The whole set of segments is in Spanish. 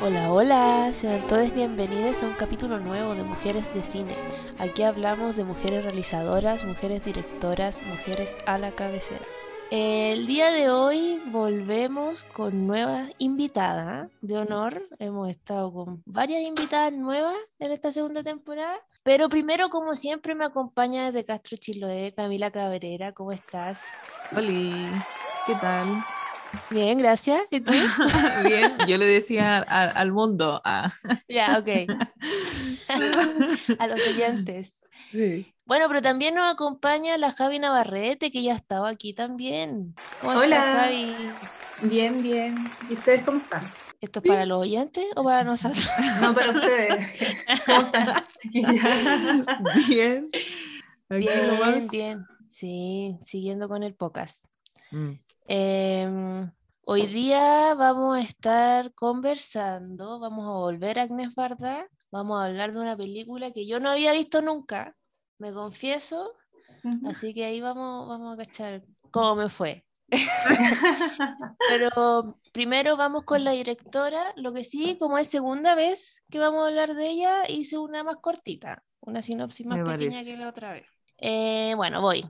Hola, hola, sean todos bienvenidos a un capítulo nuevo de Mujeres de Cine. Aquí hablamos de mujeres realizadoras, mujeres directoras, mujeres a la cabecera. El día de hoy volvemos con nueva invitada de honor. Hemos estado con varias invitadas nuevas en esta segunda temporada. Pero primero, como siempre, me acompaña desde Castro Chiloé Camila Cabrera. ¿Cómo estás? Hola, ¿qué tal? Bien, gracias. ¿Y tú? Bien, yo le decía al mundo. Ya, ok. a los oyentes. Sí. Bueno, pero también nos acompaña la Javi Navarrete, que ya estaba aquí también. ¿Cómo Hola. Estás, Javi? Bien, bien. ¿Y ustedes cómo están? ¿Esto es para los oyentes o para nosotros? No, para ustedes. ¿Cómo están, chiquillas? Bien. bien, bien. Sí, siguiendo con el podcast. Mm. Em, hoy día vamos a estar conversando, vamos a volver a Agnes Varda, vamos a hablar de una película que yo no había visto nunca, me confieso, así que ahí vamos, vamos a cachar cómo me fue. Pero primero vamos con la directora, lo que sí, como es segunda vez que vamos a hablar de ella, hice una más cortita, una sinopsis más pequeña que la otra vez. Eh, bueno, voy.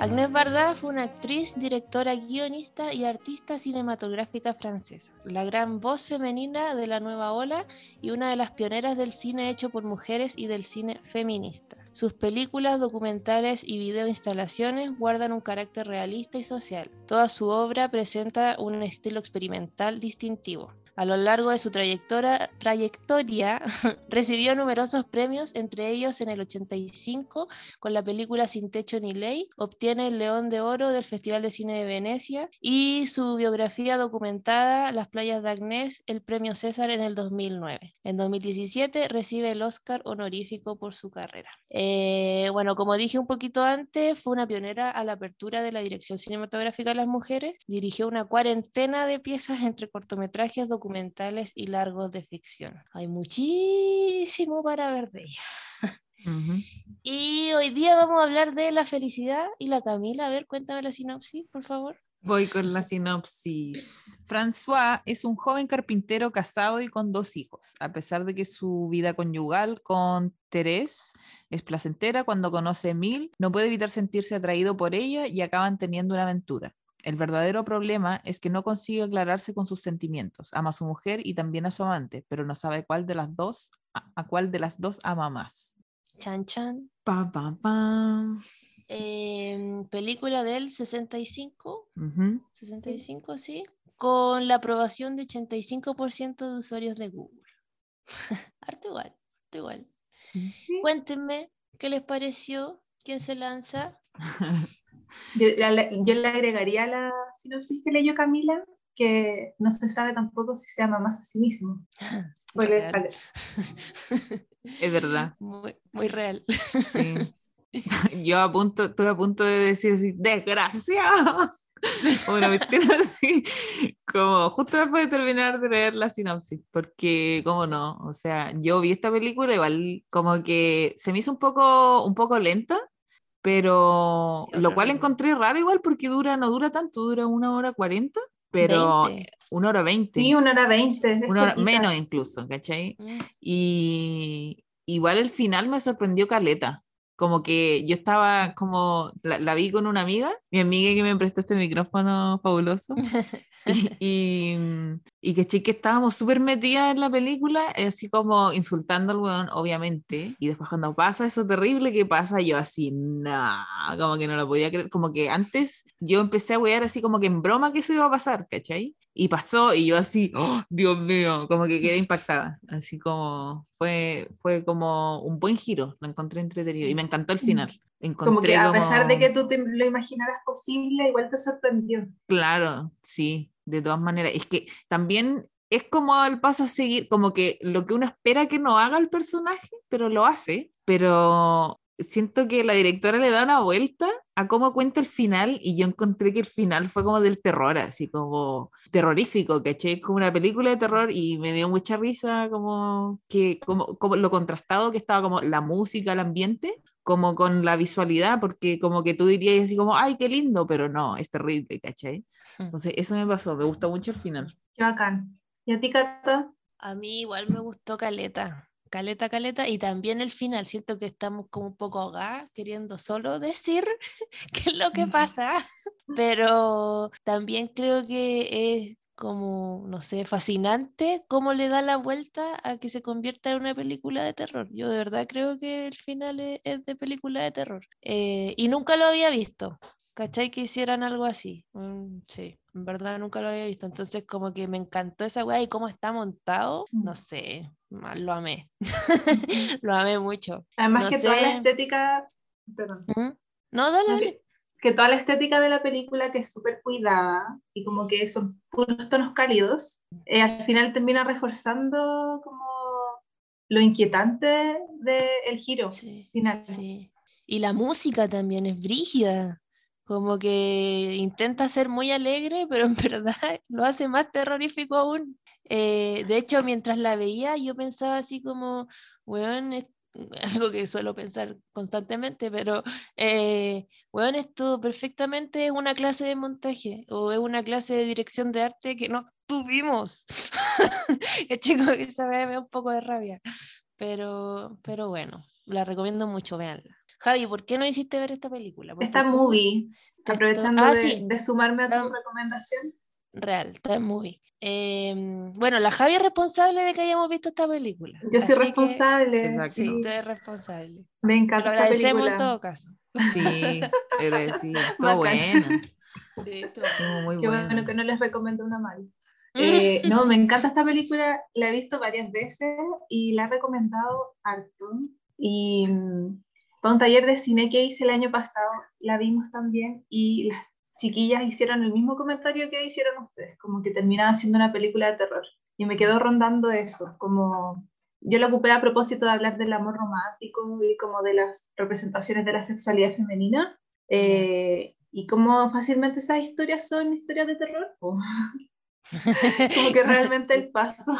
Agnès Varda fue una actriz, directora, guionista y artista cinematográfica francesa, la gran voz femenina de la nueva ola y una de las pioneras del cine hecho por mujeres y del cine feminista. Sus películas, documentales y videoinstalaciones guardan un carácter realista y social. Toda su obra presenta un estilo experimental distintivo. A lo largo de su trayectoria, trayectoria recibió numerosos premios, entre ellos en el 85 con la película Sin Techo ni Ley, obtiene el León de Oro del Festival de Cine de Venecia y su biografía documentada Las playas de Agnés, el premio César en el 2009. En 2017 recibe el Oscar honorífico por su carrera. Eh, bueno, como dije un poquito antes, fue una pionera a la apertura de la dirección cinematográfica de las mujeres, dirigió una cuarentena de piezas entre cortometrajes, documentales, documentales y largos de ficción. Hay muchísimo para ver de ella. Y hoy día vamos a hablar de la felicidad y la Camila. A ver, cuéntame la sinopsis, por favor. Voy con la sinopsis. François es un joven carpintero casado y con dos hijos. A pesar de que su vida conyugal con Thérèse es placentera, cuando conoce a Emile, no puede evitar sentirse atraído por ella y acaban teniendo una aventura. El verdadero problema es que no consigue aclararse con sus sentimientos. Ama a su mujer y también a su amante, pero no sabe cuál de las dos, a, cuál de las dos ama más. Chan chan. Pa, pa, pa. Em, película del 65. 65, sí. Con la aprobación de 85% de usuarios de Google. Arte igual, arte igual. Cuéntenme qué les pareció, quién se lanza. Yo, le agregaría la sinopsis que leyó Camila que no se sabe tampoco si se ama más a sí mismo. es verdad. Muy, muy real. Sí. Yo a punto, estuve a punto de decir así, desgraciado. Una así, como justo después de terminar de leer la sinopsis, porque, como no, o sea, yo vi esta película igual como que se me hizo un poco, un poco lenta, pero lo cual encontré raro igual porque dura, no dura tanto, dura una hora cuarenta, pero una hora veinte. Sí, una hora veinte. Una hora, menos incluso, ¿cachai? Mm. Y igual el final me sorprendió Caleta como que yo estaba como, la, vi con una amiga, mi amiga que me prestó este micrófono fabuloso, y, y, que chique estábamos súper metidas en la película, así como insultando al weón, obviamente, y después cuando pasa eso terrible que pasa, yo así, no, como que no lo podía creer, como que antes yo empecé a wear así como que en broma que eso iba a pasar, ¿cachai? Y pasó y yo así, ¡Oh, Dios mío, como que quedé impactada, así como fue, fue como un buen giro, lo encontré entretenido y me encantó el final. como que a pesar de que tú te lo imaginaras posible, igual te sorprendió. Claro, sí, de todas maneras, es que también es como el paso a seguir, como que lo que uno espera que no haga el personaje, pero lo hace, pero siento que la directora le da una vuelta a cómo cuenta el final y yo encontré que el final fue como del terror, así como terrorífico, ¿caché? Como una película de terror y me dio mucha risa como que como, como lo contrastado que estaba como la música, el ambiente como con la visualidad, porque como que tú dirías así como, ay, qué lindo, pero no, es terrible, ¿cachai? Mm. Entonces, eso me pasó, me gusta mucho el final. Qué bacán. ¿Y a ti, Cata? A mí igual me gustó Caleta. Caleta, caleta, y también el final, siento que estamos como un poco ahogadas, queriendo solo decir qué es lo que pasa, pero también creo que es como, no sé, fascinante cómo le da la vuelta a que se convierta en una película de terror. Yo de verdad creo que el final es, es de película de terror. Eh, y nunca lo había visto. ¿Cachai? Que hicieran algo así. Mm, sí, en verdad nunca lo había visto. Entonces, como que me encantó esa weá y cómo está montado. No sé, lo amé. lo amé mucho. Además No que toda la sé. estética, perdón, ¿Mm? No, dale, dale. que, que toda la estética de la película que es súper cuidada y como que son puros tonos cálidos, eh, al final termina reforzando como lo inquietante del giro Sí, final. sí. Y la música también es brígida. Como que intenta ser muy alegre, pero en verdad lo hace más terrorífico aún. Eh, de hecho, mientras la veía, yo pensaba así como, weón, es algo que suelo pensar constantemente, pero, eh, esto perfectamente es una clase de montaje o es una clase de dirección de arte que no tuvimos. Chico, que vez me da un poco de rabia. Pero, pero bueno, la recomiendo mucho, veanla. Javi, ¿por qué no hiciste ver esta película? Porque Esta tú- movie, te- aprovechando ah, de, sí. de sumarme a tu recomendación, Real, está muy. Em, bueno, la Javi es responsable de que hayamos visto esta película. yo soy así que- responsable, Exacto. sí, tú eres responsable. me Te lo encanta esta agradecemos en película. todo caso. Sí, pero sí, estuvo Bacán. buena, Sí, tú. estuvo muy Qué buena. bueno que no les recomiendo una mal. Eh, no, me encanta esta película, la he visto varias veces y la he recomendado harto. Y mm, para un taller de cine que hice el año pasado, la vimos también y las chiquillas hicieron el mismo comentario que hicieron ustedes, como que terminaba siendo una película de terror. Y me quedó rondando eso, como yo lo ocupé a propósito de hablar del amor romántico y como de las representaciones de la sexualidad femenina. eh, y cómo fácilmente esas historias son historias de terror. como que realmente el paso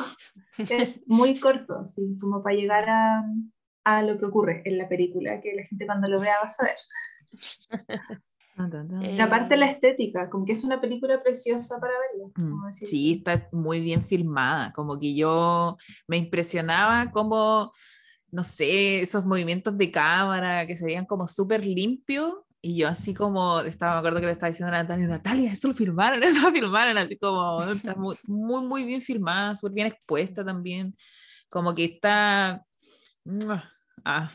es muy corto, así como para llegar a, a lo que ocurre en la película, que la gente cuando lo vea va a saber. Eh, La parte de la estética, como que es una película preciosa para verla. Mm, como Sí, está muy bien filmada, como que yo me impresionaba como, no sé, esos movimientos de cámara que se veían como súper limpios y yo así como, estaba, me acuerdo que le estaba diciendo a Natalia, Natalia, eso lo filmaron, eso lo filmaron, así como, está muy, muy, muy bien filmada, súper bien expuesta también, como que está... Ah,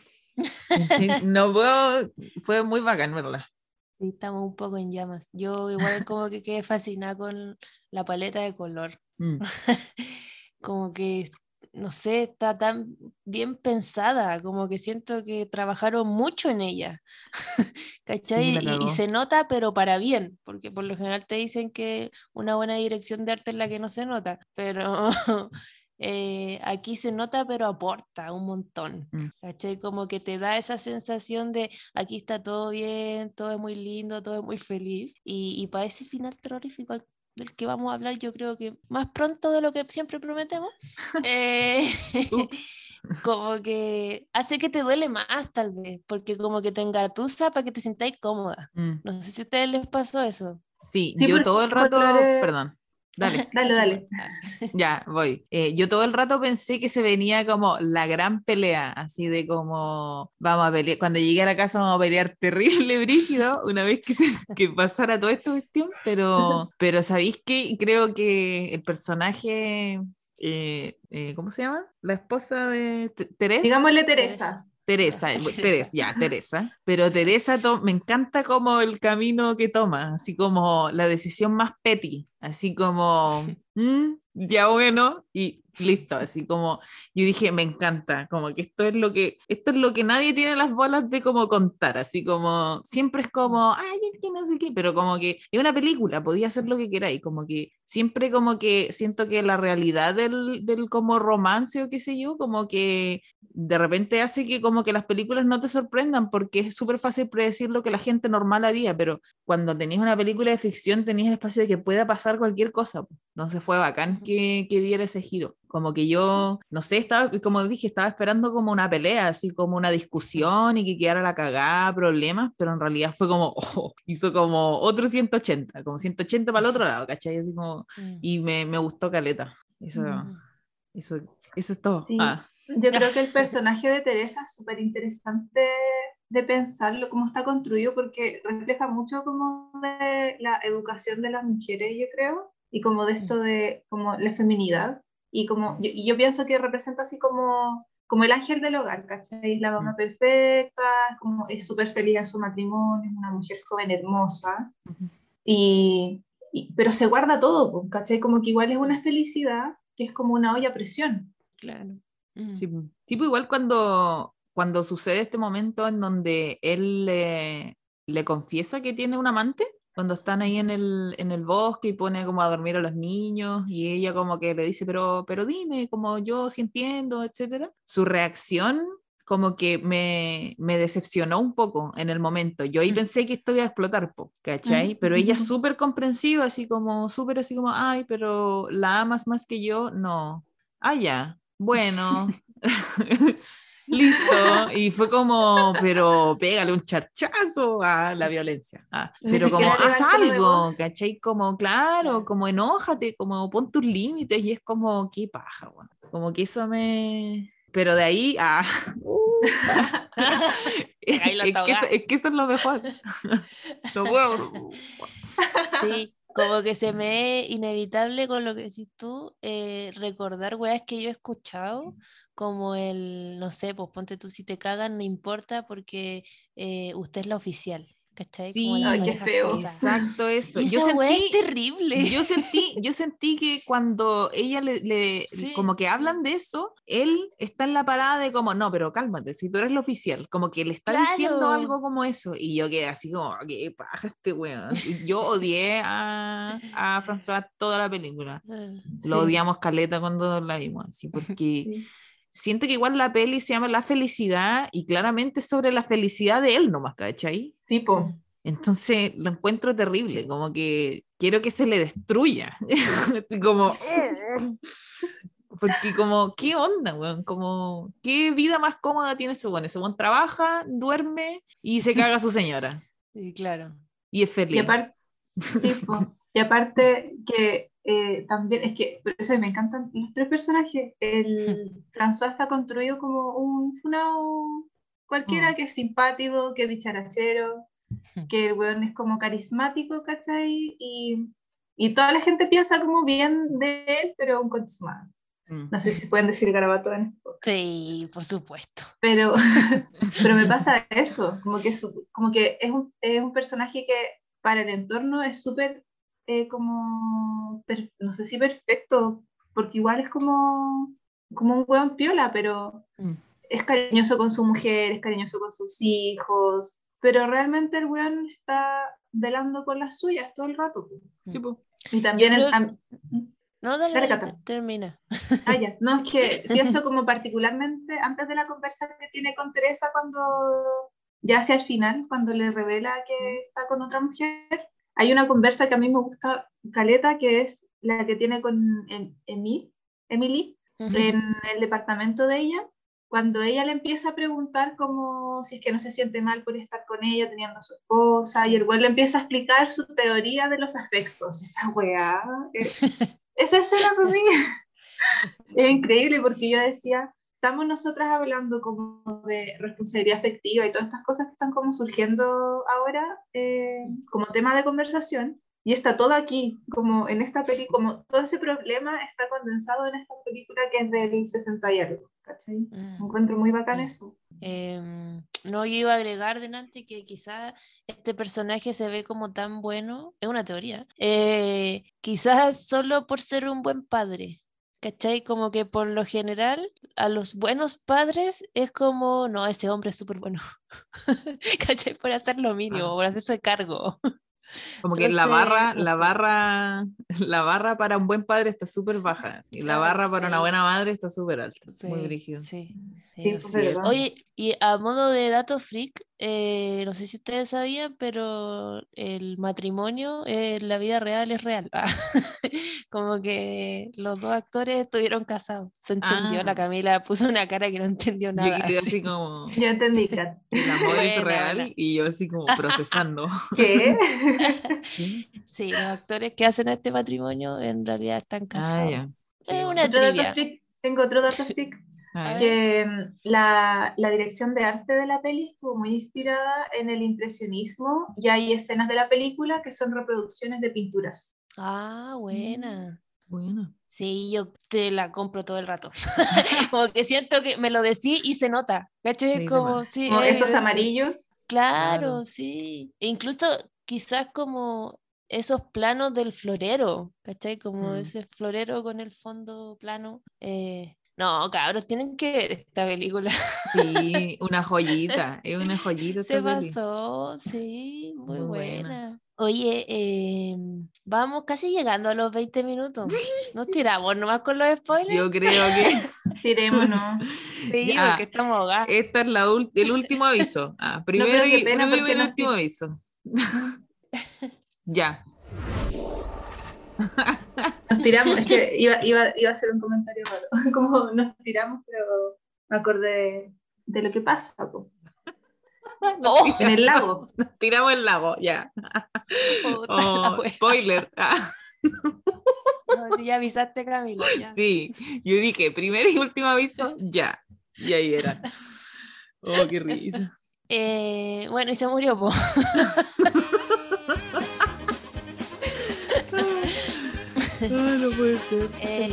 no puedo, fue muy bacán verla. Sí, estamos un poco en llamas. Yo igual como que quedé fascinada con la paleta de color. Mm. Como que, no sé, está tan bien pensada, como que siento que trabajaron mucho en ella. ¿Cachai? la Y- y, se nota, pero para bien, porque por lo general te dicen que una buena dirección de arte es la que no se nota, pero eh, aquí se nota, pero aporta un montón. Mm. ¿Cachai? Como que te da esa sensación de aquí está todo bien, todo es muy lindo, todo es muy feliz. Y, y para ese final terrorífico del que vamos a hablar, yo creo que más pronto de lo que siempre prometemos, eh, como que hace que te duele más tal vez, porque como que te engatusa para que te sintáis cómoda. Mm. No sé si a ustedes les pasó eso. Sí, Sí, yo todo el rato, perdón, dale. Dale, dale. Ya, voy. Eh, yo todo el rato pensé que se venía como la gran pelea, así de como vamos a pelear, cuando llegué a la casa vamos a pelear terrible, brígido, una vez que, se- que pasara toda esta cuestión, pero, pero ¿sabéis qué? Creo que el personaje, eh, eh, ¿cómo se llama? La esposa de Teresa. Digámosle Teresa. Teresa, Teresa, ya, Teresa. Pero Teresa me encanta como el camino que toma, así como la decisión más petty, así como, "Mm, ya bueno, y listo, así como, yo dije, me encanta, como que esto es lo que, esto es lo que nadie tiene las bolas de como contar, así como, siempre es como, ay, es que no sé qué, pero como que es una película, podía hacer lo que queráis, como que siempre como que siento que la realidad del, del como romance o qué sé yo, como que de repente hace que como que las películas no te sorprendan porque es súper fácil predecir lo que la gente normal haría, pero cuando tenéis una película de ficción tenéis el espacio de que pueda pasar cualquier cosa. Entonces fue bacán que, que diera ese giro. Como que yo, no sé, estaba, como dije, estaba esperando como una pelea, así como una discusión y que quedara la cagada, problemas, pero en realidad fue como, oh, hizo como otro 180, como 180 para el otro lado, ¿cachai? Así como, Mm. y me, me gustó Caleta. Eso, Mm. eso, eso es todo. Sí. Ah, Yo creo que el personaje de Teresa es súper interesante de pensarlo, cómo está construido, porque refleja mucho como de la educación de las mujeres, yo creo, y como de esto de como la feminidad. Y como yo, y yo pienso que representa así como, como el ángel del hogar, ¿cachai? Es la mamá Mm. perfecta, como es súper feliz en su matrimonio, es una mujer joven hermosa, y, y- pero se guarda todo, ¿cachai? Como que igual es una felicidad que es como una olla a presión. Claro. Mm. Sí, pu- sí, pues igual cuando, cuando sucede este momento en donde él le, le confiesa que tiene un amante, cuando están ahí en el, en el bosque y pone como a dormir a los niños y ella como que le dice, pero, pero dime, como yo sí entiendo, etcétera. Su reacción como que me, me decepcionó un poco en el momento. Yo ahí Mm. pensé que esto iba a explotar, po, ¿cachai? Mm. Pero ella es súper comprensiva, así como, súper así como, ay, pero la amas más que yo, no. Ah, ya, bueno, listo. Y fue como, pero pégale un charchazo a la violencia. Ah, pero como, haz algo. ¿cachai? Como, claro, Claro. como enójate, como pon tus límites y es como, qué paja, bueno. Como que eso me... Pero de ahí, ah, uh, es, que eso, es que eso es lo mejor. Puedo. Sí, como que se me es inevitable con lo que decís tú, eh, recordar weas que yo he escuchado, como el, no sé, pues ponte tú, si te cagan, no importa porque eh, usted es la oficial, ¿cachai? Sí, Ay, qué feo. Exacto eso. Y Yo esa wea es sentí, terrible. yo sentí, yo sentí que cuando ella le, le- Sí. como que hablan de eso, él está en la parada de como, no, pero cálmate, si tú eres el oficial, como que le está diciendo Claro. algo como eso, y yo quedé así como, qué paja este weón. Y Yo odié a, a François toda la película. Ah, Lo Sí. odiamos caleta cuando la vimos, así, porque Sí. Siento que igual la peli se llama La Felicidad y claramente es sobre la felicidad de él nomás, ¿cachai? Sí, po. Entonces lo encuentro terrible, como que quiero que se le destruya. Así como. Porque como, ¿qué onda, weón? Como, ¿qué vida más cómoda tiene ese weón? Ese weón trabaja, duerme y se caga a su señora. Sí, claro. Y es Y feliz. aparte, sí, po. y aparte que eh, también, es que, por eso me encantan los tres personajes. El François está construido como un funao cualquiera Mm. que es simpático, que es dicharachero, que el weón es como carismático, ¿cachai? Y, y toda la gente piensa como bien de él, pero un consumado. Mm. No sé si pueden decir garabato en esto. Sí, por supuesto. Pero, pero me pasa eso, como que, su- como que es, un, es un personaje que para el entorno es súper, eh, como, no sé si perfecto, porque igual es como, como un hueón piola, pero Mm. es cariñoso con su mujer, es cariñoso con sus hijos, pero realmente el weón está velando por las suyas todo el rato. Sí, po. Y también, creo en- am- No, dale, Dale, dale, termina. Ah, ya. No, es que pienso como particularmente antes de la conversa que tiene con Teresa cuando, ya hacia el final, cuando le revela que está con otra mujer, hay una conversa que a mí me gusta, Caleta, que es la que tiene con em- Emi- Emily en el departamento de ella, cuando ella le empieza a preguntar como si es que no se siente mal por estar con ella teniendo a su esposa, y el güey le empieza a explicar su teoría de los afectos. Esa weá, eh, esa escena para mí es increíble porque yo decía, estamos nosotras hablando como de responsabilidad afectiva y todas estas cosas que están como surgiendo ahora eh, como tema de conversación. Y está todo aquí, como en esta película, como todo ese problema está condensado en esta película que es del 60 y algo, ¿cachai? Mm. Encuentro muy bacán eso. Em, no, yo iba a agregar delante que quizás este personaje se ve como tan bueno, es una teoría, eh, quizás solo por ser un buen padre, ¿cachai? Como que por lo general a los buenos padres es como, no, ese hombre es súper bueno, ¿cachai? Por hacer lo mínimo, Ah. por hacerse cargo. Como que la barra, la barra, la barra para un buen padre está súper baja, y la barra para una buena madre está súper alta, muy brígido. Sí, Oye, y a modo de dato freak, eh, no sé si ustedes sabían, pero el matrimonio en la vida real es real. Como que los dos actores estuvieron casados. Se entendió, la ah. Camila puso una cara que no entendió nada. Yo así como... Yo entendí. El amor es real y yo así como procesando. ¿Qué? sí, los actores que hacen este matrimonio en realidad están ah, casados. Es una trivia. Tengo otro dato freak que mm, la, la, dirección de arte de la peli estuvo muy inspirada en el impresionismo y hay escenas de la película que son reproducciones de pinturas. Ah, buena. Mm, buena. Sí, yo te la compro todo el rato. como que siento que me lo decís y se nota. ¿Cachai? como, sí, esos amarillos. Claro, sí. E incluso quizás como esos planos del florero, ¿cachai? Como mm. ese florero con el fondo plano. Eh, no, cabros, tienen que ver esta película. Sí, una joyita, es una joyita. Se pasó, sí, muy, buena. Oye, em, vamos casi llegando a los 20 minutos. Nos tiramos nomás con los spoilers. Yo creo que. Tirémonos. Sí, porque estamos ahogados. Este es la el último aviso. Ah, primero y, el último aviso. ya. Nos tiramos, es que iba, iba, iba a hacer un comentario raro, como nos tiramos, pero me acordé de, lo que pasa. En el lago. Nos tiramos el lago, ya. Oh, spoiler. No, si ya avisaste, Camilo. Sí, yo dije, primer y último aviso, ya. Y ahí era. Oh, qué risa. Eh, bueno, y se murió, po. No puede ser. Eh,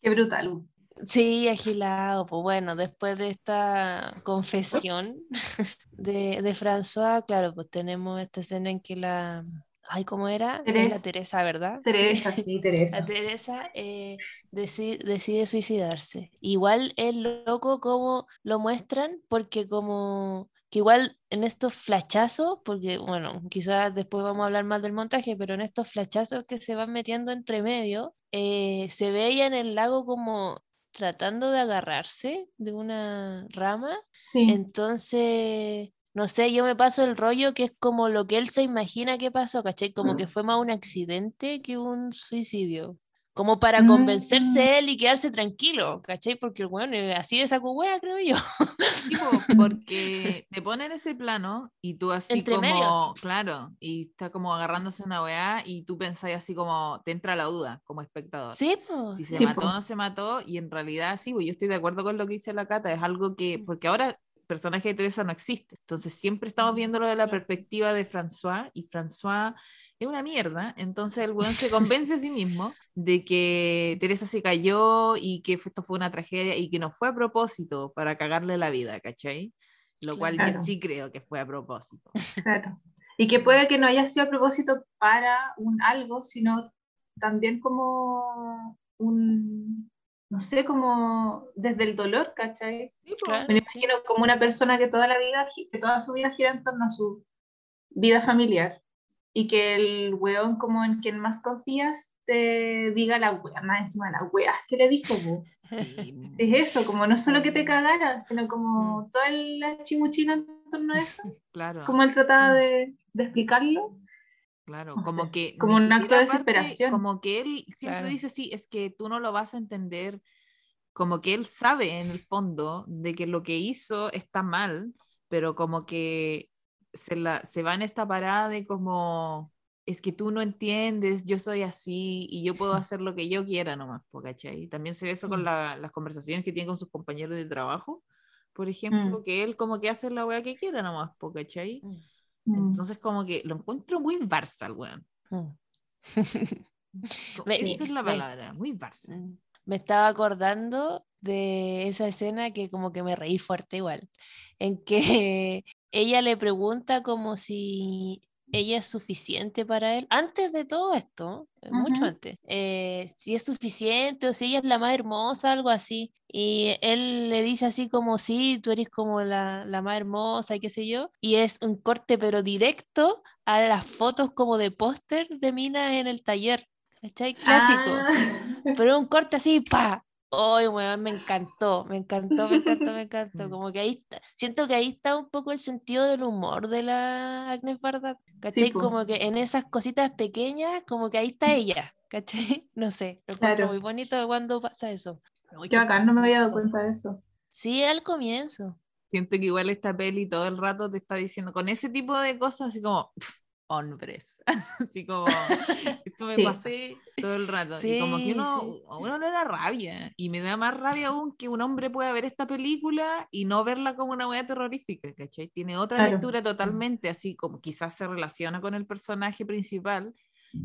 Qué brutal. Sí, agilado. Pues bueno, después de esta confesión de, de François, claro, pues tenemos esta escena en que la, Ay, ¿cómo era? la Teresa, ¿verdad? Teresa, sí, Teresa. La Teresa eh, decide, decide, suicidarse. Igual es loco como lo muestran, porque como que igual en estos flachazos, porque bueno, quizás después vamos a hablar más del montaje, pero en estos flachazos que se van metiendo entre medio, eh, se veía en el lago como tratando de agarrarse de una rama. Sí. Entonces, no sé, yo me paso el rollo que es como lo que él se imagina que pasó, ¿cachai? Como que fue más un accidente que un suicidio como para convencerse mm. él y quedarse tranquilo, ¿cachai? Porque el bueno, así de saco hueá, creo yo. porque te ponen ese plano y tú así Entre como, claro, y está como agarrándose una weá y tú pensás así como, te entra la duda como espectador. Sí, pues. Si se mató o no se mató, y en realidad sí, pues yo estoy de acuerdo con lo que dice la Cata, es algo que, porque ahora personaje de Teresa no existe. Entonces siempre estamos viéndolo de la perspectiva de François y François es una mierda. Entonces el weón se convence a sí mismo de que Teresa se cayó y que esto fue una tragedia y que no fue a propósito para cagarle la vida, ¿cachai? Lo cual yo sí creo que fue a propósito. Claro. Y que puede que no haya sido a propósito para un algo, sino también como un, no sé, como desde el dolor, ¿cachai? Sí, Me imagino como una persona que toda la vida, que toda su vida gira en torno a su vida familiar y que el weón como en quien más confías te diga la wea, más encima de las weas que le dijo. Es eso, como no solo que te cagara, sino como mm. toda la chimuchina en torno a eso. Claro. Como él trataba mm. de, de explicarlo. Claro, como que... Como un acto de desesperación. Como que él siempre dice, sí, es que tú no lo vas a entender, como que él sabe en el fondo de que lo que hizo está mal, pero como que se, la, se va en esta parada de como, es que tú no entiendes, yo soy así y yo puedo hacer lo que yo quiera nomás, ¿cachai? También se ve eso con mm. las conversaciones que tiene con sus compañeros de trabajo, por ejemplo, mm. que él como que hace la weá que quiera nomás, ¿cachai? Mm. Entonces como que lo encuentro muy Barça el weón. Esa es la palabra, muy Barça. Me estaba acordando de esa escena que como que me reí fuerte igual, en que ella le pregunta como si ella es suficiente para él. Antes de todo esto, eh, mucho antes, eh, si es suficiente o si ella es la más hermosa, algo así. Y él le dice así como, sí, tú eres como la, la más hermosa y qué sé yo. Y es un corte pero directo a las fotos como de póster de Mina en el taller. ¿Cachai? Clásico. Ah. Pero un corte así, pa, Ay, weón, me encantó, me encantó, me encantó, me encantó. Como que ahí está, siento que ahí está un poco el sentido del humor de la Agnes Varda, ¿cachai? como que en esas cositas pequeñas, como que ahí está ella, ¿cachai? No sé, lo encuentro Claro. muy bonito cuando pasa eso. Bacán, chistoso, no me había dado cuenta de eso. Sí, al comienzo. Siento que igual esta peli todo el rato te está diciendo, con ese tipo de cosas, así como, hombres. así como, eso me Sí. pasa Sí, todo el rato. y como que Sí, uno, sí. a uno le da rabia. Y me da más rabia aún que un hombre pueda ver esta película y no verla como una wea terrorífica, ¿cachai? Tiene otra Claro. lectura totalmente, así como quizás se relaciona con el personaje principal.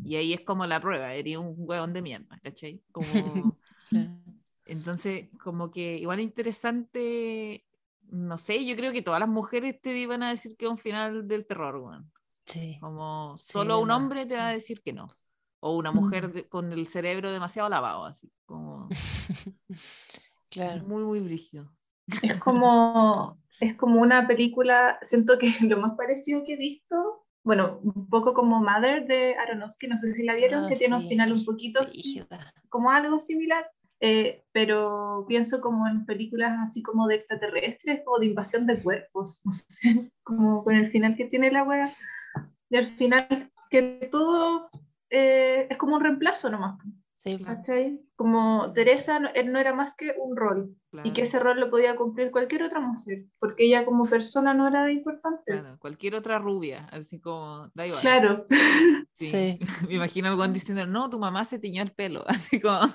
Y ahí es como la prueba, eres un hueón de mierda, ¿cachai? Como, entonces, como que igual interesante, no sé, yo creo que todas las mujeres te iban a decir que es un final del terror, weón. Sí. Como Sí, solo de un hombre te va a decir que no. O una Mm. mujer de- con el cerebro demasiado lavado, así, como Claro. muy, muy brígido. Es como, es como una película, siento que lo más parecido que he visto, bueno, un poco como Mother de Aronofsky, no sé si la vieron, Ah, que tiene un sí, final un poquito como algo similar, eh, pero pienso como en películas así como de extraterrestres o de invasión de cuerpos, no sé, como con el final que tiene la wea, y al final que todo eh, es como un reemplazo nomás, Sí. ¿cachai? Como Teresa no, él no era más que un rol, y que Claro, ese rol lo podía cumplir cualquier otra mujer, porque ella como persona no era importante. claro, cualquier otra rubia, así como, da igual. Claro. Sí. Sí. Me imagino algo diciendo, no, tu mamá se tiñó el pelo, así como...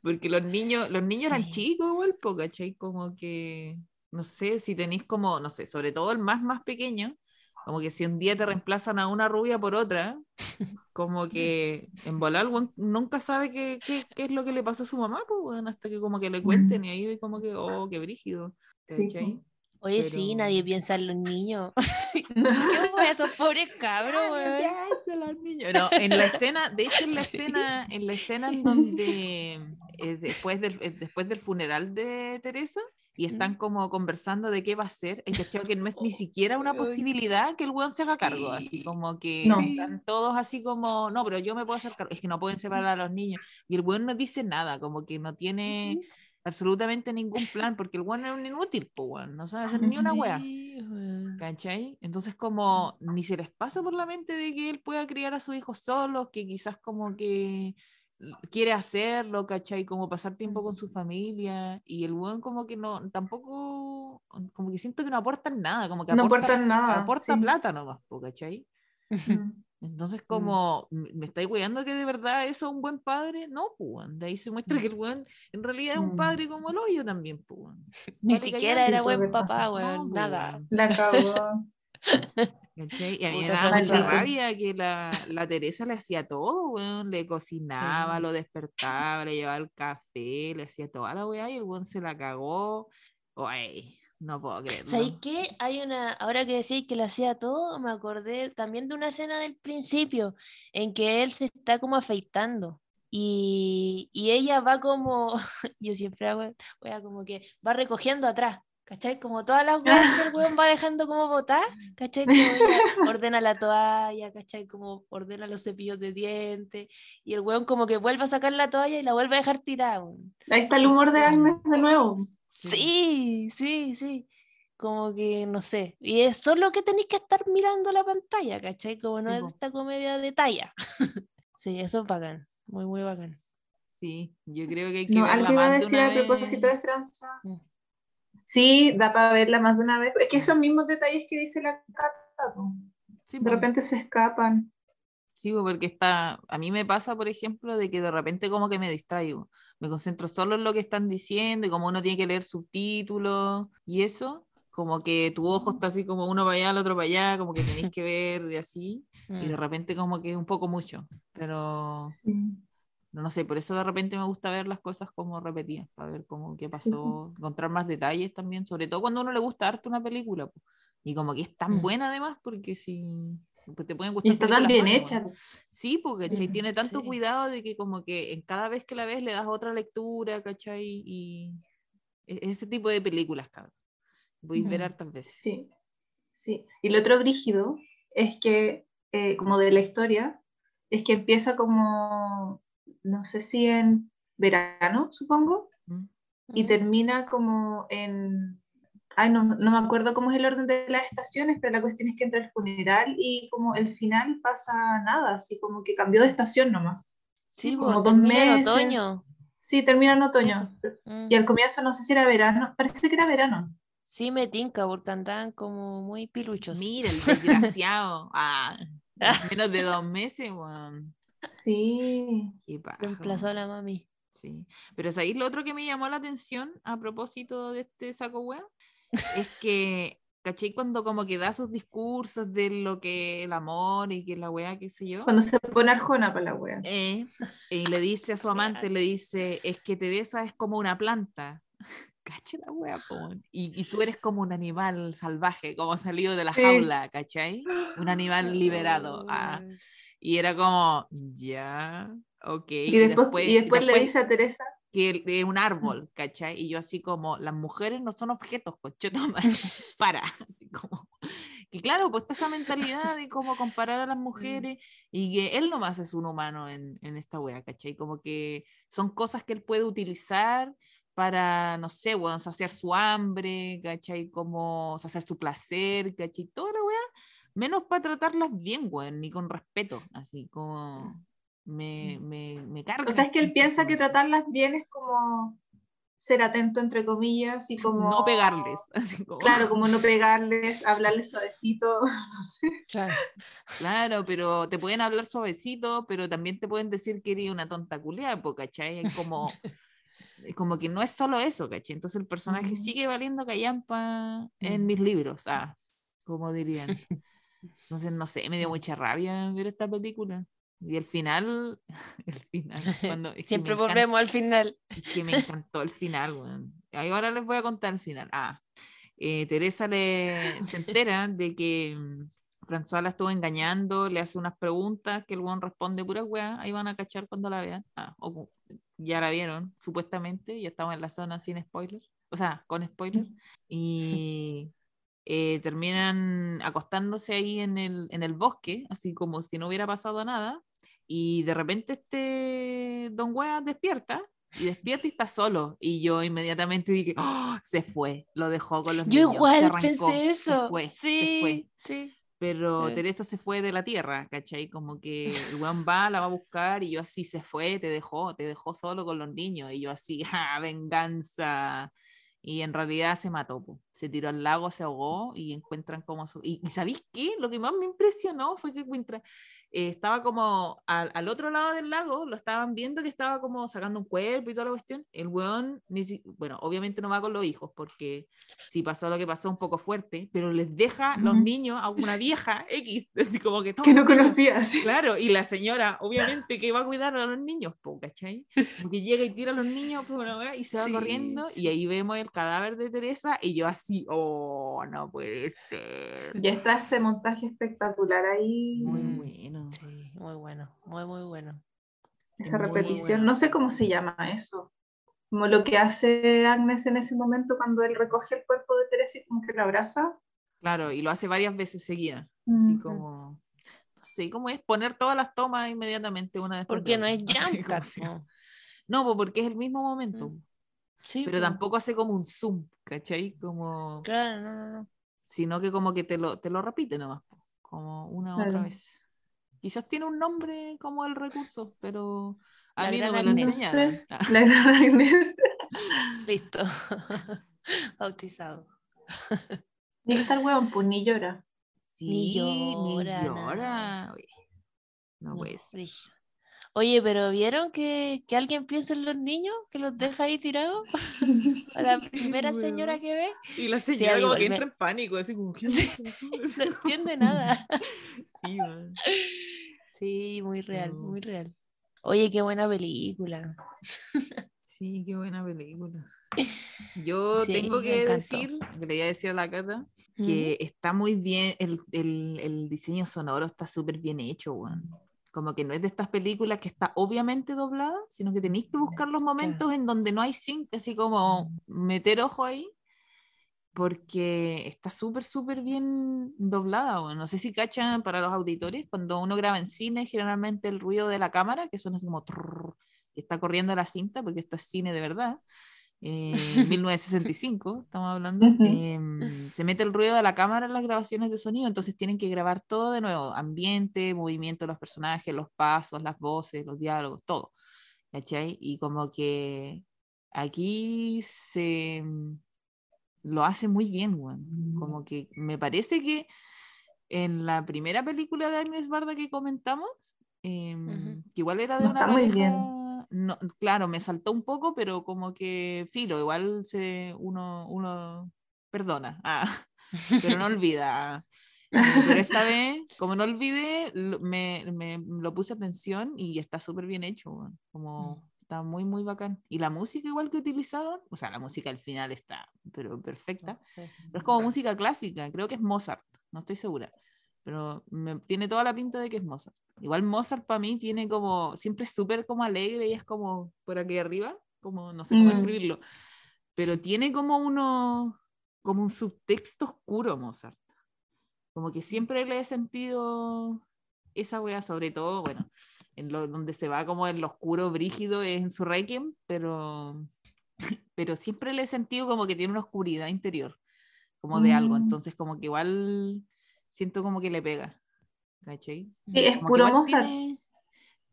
Porque los niños, los niños eran chicos igual, ¿cachai? Como que, no sé, si tenéis como, no sé, sobre todo el más, más pequeño, como que si un día te reemplazan a una rubia por otra, como que en volar nunca sabe qué, qué, qué es lo que le pasó a su mamá, pues, hasta que como que le cuenten y ahí como que, oh, qué brígido. Oye, sí, nadie piensa en los niños. ¿Qué wea, esos pobres cabros, Ay, weón? piensa en los niños. No, en la escena, de hecho en la Sí. escena, en la escena en donde eh, después, del, eh, después del funeral de Teresa y están como conversando de qué va a ser, el cachado que no es ni siquiera una posibilidad que el weón se haga cargo, así sí. como que No. están todos así como, no, pero yo me puedo hacer cargo, es que no pueden separar a los niños y el weón no dice nada, como que no tiene absolutamente ningún plan, porque el weón es un inútil, po, weón, no sabe hacer ni una wea. ¿Cachai? Entonces como ni se les pasa por la mente de que él pueda criar a su hijo solo, que quizás como que quiere hacerlo, ¿cachai? Como pasar tiempo con su familia y el buen como que no, tampoco, como que siento que no aportan nada, como que No aporta, aportan nada. aporta sí. plata nomás, ¿cachai? Mm. Entonces como, "¿Me- ¿me estáis cuidando que de verdad eso es un buen padre? No, pues, weón. de ahí se muestra que el buen en realidad es un Mm. padre como el hoyo también, pues. weón. Ni siquiera era buen papá, weón. Nada. weón. La cagó. ¿Cachai? Y a mí me daba mucha rabia que la, la Teresa le hacía todo, weón. Le cocinaba, Sí. lo despertaba, le llevaba el café, le hacía toda la weá y el weón se la cagó. Ay, no puedo creerlo. ¿Sabéis qué? Hay una, ahora que decís que le hacía todo, me acordé también de una escena del principio en que él se está como afeitando y, y ella va como, yo siempre hago, wea, como que va recogiendo atrás, ¿cachai? Como todas las weas que el weón va dejando como botar, ¿cachai? Como ella ordena la toalla, ¿cachai? Como ordena los cepillos de dientes y el weón como que vuelve a sacar la toalla y la vuelve a dejar tirada. weón. Ahí está el humor de Agnes de nuevo. Sí, sí, sí. Como que no sé. Y es solo que tenéis que estar mirando la pantalla, ¿cachai? Como no Sí, es po. esta comedia de talla. sí, eso es bacán. Muy, muy bacán. Sí, yo creo que hay que No, verla algo iba a más de decir una a propósito vez. de Francia. Mm. Sí, da para verla más de una vez. Es que esos mismos detalles que dice la Cata, Sí, de repente se escapan. Sí, po, porque está, a mí me pasa, por ejemplo, de que de repente como que me distraigo, me concentro solo en lo que están diciendo y como uno tiene que leer subtítulos y eso, como que tu ojo está así como uno para allá, el otro para allá, como que tenéis que ver y así, y de Mm. repente como que es un poco mucho, pero Sí. No, sé, por eso de repente me gusta ver las cosas como repetidas, para ver cómo qué pasó, encontrar más detalles también, sobre todo cuando a uno le gusta harto una película, po, Y como que es tan Mm. buena además, porque si pues te pueden Y gustar. está tan películas bien buenas, hecha. Sí, porque tiene tanto sí. cuidado de que como que en cada vez que la ves le das otra lectura, ¿cachai? Y e- ese tipo de películas, cabrón. Voy a ver Ujú. hartas veces. Sí, sí. Y lo otro brígido es que, eh, como de la historia, es que empieza como, no sé si en verano, supongo, ¿Mm? y termina como en... Ay, no, no me acuerdo cómo es el orden de las estaciones, pero la cuestión es que entre el funeral y como el final pasa nada, así como que cambió de estación nomás. Sí, como dos termina en meses. otoño. Sí, termina en otoño. Mm. Y al comienzo no sé si era verano, parece que era verano. Sí, me tinca porque andaban como muy piluchos. Mira, el desgraciado. Ah, en menos de dos meses, weón. Sí. Qué Reemplazó a la mami. Sí. Pero ¿sabéis lo otro que me llamó la atención a propósito de este saco wea? Es que, ¿cachai? Cuando como que da sus discursos de lo que el amor y que la wea, qué sé yo. Cuando se pone arjona para la wea. eh, y le dice a su amante, le dice, es que Teresa es como una planta. Cacha la wea, y, y tú eres como un animal salvaje, como salido de la Sí. jaula, ¿cachai? Un animal liberado. ah. Y era como, ya, ok. Y después, y después, le dice a Teresa, que es un árbol, ¿cachai? Y yo así como, las mujeres no son objetos, conchetumare, para, así como, que claro, pues está esa mentalidad de cómo comparar a las mujeres y que él nomás es un humano en, en esta wea, ¿cachai? Como que son cosas que él puede utilizar para, no sé, bueno, saciar su hambre, ¿cachai? Como saciar su placer, ¿cachai? Toda la menos para tratarlas bien, weón, ni con respeto, así como... Me, me, me carga. o sea, es que él piensa que tratarlas bien es como ser atento, entre comillas, y como... no pegarles, así como, Claro, como no pegarles, hablarles suavecito, no sé. Claro. claro, pero te pueden hablar suavecito, pero también te pueden decir que eres una tonta culiada, ¿cachai? Es como, es como que no es solo eso, ¿cachai? Entonces el personaje sigue valiendo callampa en Mm. mis libros, ah, como dirían. Entonces, no sé, me dio mucha rabia ver esta película. Y el final, el final, cuando, Siempre encanta- volvemos al final. Es que me encantó el final. Ahí Ahora les voy a contar el final. Ah, eh, Teresa le, se entera de que mm, François la estuvo engañando, le hace unas preguntas que el weón responde puras weas. Ahí van a cachar cuando la vean. Ah, o ya la vieron, supuestamente. Ya estamos en la zona sin spoiler. O sea, con spoiler. Y eh, terminan acostándose ahí en el, en el bosque, así como si no hubiera pasado nada. Y de repente este Don Wea despierta y despierta y está solo. Y yo inmediatamente dije, "Oh, se fue, lo dejó con los Yo niños, se igual arrancó, pensé se eso. fue, se sí, fue". sí. Pero Sí. Teresa se fue de la tierra, ¿cachai? Como que el weón va, la va a buscar y yo así se fue, te dejó, te dejó solo con los niños. Y yo así, ¡ja, venganza! Y en realidad se mató, se tiró al lago, se ahogó y encuentran como su... Y, y ¿sabéis qué? Lo que más me impresionó fue que encuentra... eh, estaba como al, al otro lado del lago, lo estaban viendo que estaba como sacando un cuerpo y toda la cuestión. El weón, ni si- bueno, obviamente no va con los hijos porque si pasó lo que pasó un poco fuerte, pero les deja los niños a una vieja X, así como que Que no conocía, sí. Claro, y la señora, obviamente, que va a cuidar a los niños, po, ¿cachai? Porque llega y tira a los niños y se va Sí, corriendo, sí. y ahí vemos el cadáver de Teresa, y yo así, oh, no puede ser. Ya está ese montaje espectacular ahí, Muy Mm. Bueno. Sí, muy bueno, muy, muy bueno. esa muy repetición. bueno. No sé cómo se llama eso. Como lo que hace Agnes en ese momento cuando él recoge el cuerpo de Teresa y como que lo abraza. Claro, y lo hace varias veces seguidas, así Ujú. como, no sé cómo es poner todas las tomas inmediatamente una después de Porque no es así po. No, po, porque es el mismo momento, Mm. Sí, pero po. tampoco hace como un zoom, ¿cachai? Como... Claro, no, no, no. sino que como que te lo, te lo repite nomás, como una u otra vez. Quizás tiene un nombre como el recurso, pero a La mí no me lo enseñaron. Ah, La gran Agnes. Listo. Bautizado. Ni está el hueón, pues ni llora. Sí, Ni ni llora, llora. nada. Oye, No, No, puede ser. Oye, pero ¿vieron que, que alguien piensa en los niños? Que los deja ahí tirados. A la primera señora que ve. Y la Sí, señora como igual que me- entra en pánico, así como, ¿qué Sí, pasó? No entiende nada. Sí, man. Sí, muy real, No. muy real. Oye, qué buena película. Sí, qué buena película. Yo tengo que decir, que le iba a decir a la Cata, que está muy bien, el, el, el diseño sonoro está súper bien hecho, Como que no es de estas películas que está obviamente doblada, sino que tenéis que buscar los momentos en donde no hay sync, así como meter ojo ahí porque está súper, súper bien doblada. no sé si cachan para los auditores, cuando uno graba en cine, generalmente el ruido de la cámara, que suena así como que está corriendo la cinta, porque esto es cine de verdad. Eh, 1965, estamos hablando, em, se mete el ruido de la cámara en las grabaciones de sonido, entonces tienen que grabar todo de nuevo, ambiente, movimiento de los personajes, los pasos, las voces, los diálogos, todo. ¿Cachai? Y como que aquí se, lo hace muy bien, mm. Como que me parece que en la primera película de Agnes Barda que comentamos, em, que igual era de una pareja, no, claro, me saltó un poco, pero como que filo, igual se, uno, uno perdona, ah, pero no olvida. Pero esta vez, como no olvidé, me, me lo puse atención y está súper bien hecho, como mm. Está muy, muy bacán. Y la música igual que utilizaron, o sea, la música al final está, pero perfecta. Pero es como música clásica, creo que es Mozart, no estoy segura. Pero me, tiene toda la pinta de que es Mozart. Igual Mozart para mí tiene como, siempre es súper como alegre y es como por aquí arriba, como no sé cómo mm. escribirlo. Pero tiene como uno, como un subtexto oscuro Mozart. Como que siempre le he sentido esa wea, sobre todo, bueno, en lo, donde se va como en lo oscuro brígido es en su Requiem, pero, pero siempre le he sentido como que tiene una oscuridad interior, como de algo, mm. entonces como que igual siento como que le pega. ¿Cachai? Sí, es puro Mozart.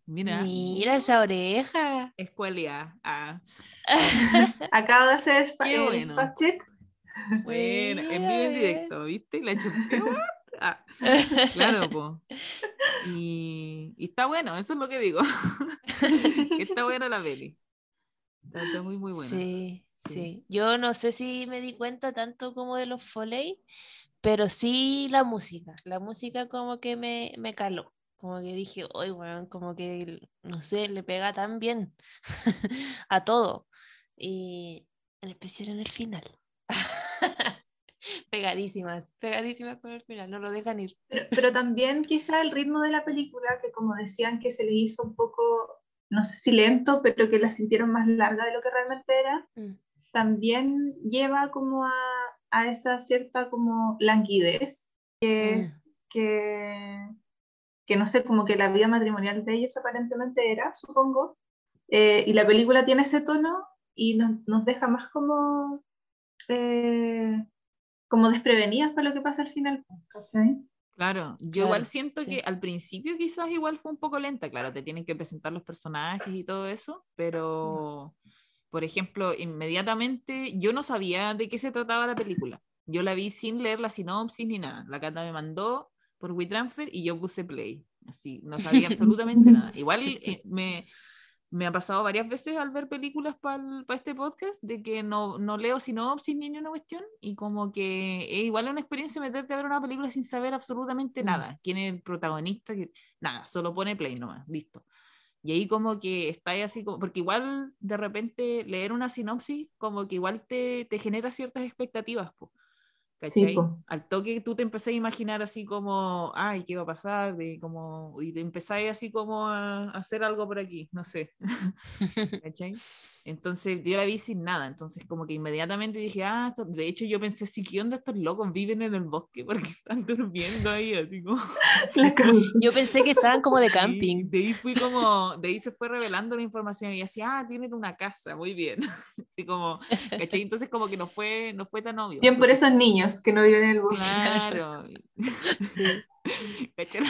Mira. Mira esa oreja. Escuelia. Ah. Acabo de hacer el bueno. check. Bueno, en vivo en directo, ¿viste? La chupé. Ah, claro, pues. Y, está bueno, eso es lo que digo. está buena la peli. Está, muy, muy buena. Sí, sí, Yo no sé si me di cuenta tanto como de los Foley, pero sí la música. La música como que me, me caló. Como que dije, hoy, bueno, como que, no sé, le pega tan bien a todo. Y en especial en el final. pegadísimas, pegadísimas con el final, no lo dejan ir. Pero, también quizá el ritmo de la película, que como decían que se le hizo un poco, no sé si lento, pero que la sintieron más larga de lo que realmente era, mm. también lleva como a, a, esa cierta como languidez, que mm. es que, que no sé, como que la vida matrimonial de ellos aparentemente era, supongo, eh, y la película tiene ese tono y nos, nos deja más como... Eh, como desprevenidas para lo que pasa al final, ¿cachai? Claro, yo igual siento que al principio quizás igual fue un poco lenta, claro, te tienen que presentar los personajes y todo eso, pero, por ejemplo, inmediatamente yo no sabía de qué se trataba la película. Yo la vi sin leer la sinopsis ni nada. La Cata me mandó por WeTransfer y yo puse play. Así, no sabía absolutamente nada. Igual eh, me, me ha pasado varias veces al ver películas para este podcast de que no, no leo sinopsis ni una cuestión y como que es igual una experiencia meterte a ver una película sin saber absolutamente mm. nada. ¿Quién es el protagonista? Nada, solo pone play nomás, listo. Y ahí como que está ahí así, como, porque igual de repente leer una sinopsis como que igual te, te genera ciertas expectativas. pues ¿cachai? Al toque tú te empezás a imaginar así como, ay, ¿qué va a pasar? De, como, y te empezáis así como a, hacer algo por aquí, no sé. ¿cachai? Entonces yo la vi sin nada, entonces como que inmediatamente dije, ah, de hecho yo pensé, sí, ¿qué onda estos locos viven en el bosque? Porque están durmiendo ahí, así como... yo pensé que estaban como de camping. de ahí fui como, de ahí se fue revelando la información y así, ah, tienen una casa, muy bien. así como, ¿cachai? Entonces como que no fue, no fue tan obvio. Bien por esos niños que no viven en el bosque. Claro. sí.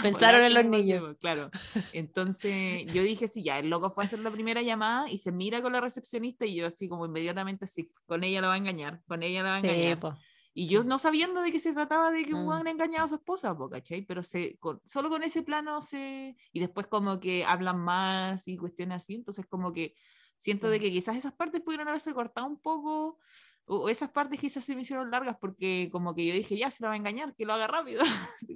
Pensaron en los niños. Claro. Entonces yo dije, sí, ya, el loco fue a hacer la primera llamada y se mira con la recepcionista y yo así como inmediatamente, sí, con ella lo va a engañar, con ella lo va a engañar. Y yo no sabiendo de qué se trataba de que un mm. engañado a su esposa, ¿cachai? Pero se, solo con ese plano se... Y después como que hablan más y cuestiones así, entonces como que siento de mm. que quizás esas partes pudieron haberse cortado un poco o esas partes quizás se me hicieron largas porque como que yo dije, ya se la va a engañar, que lo haga rápido.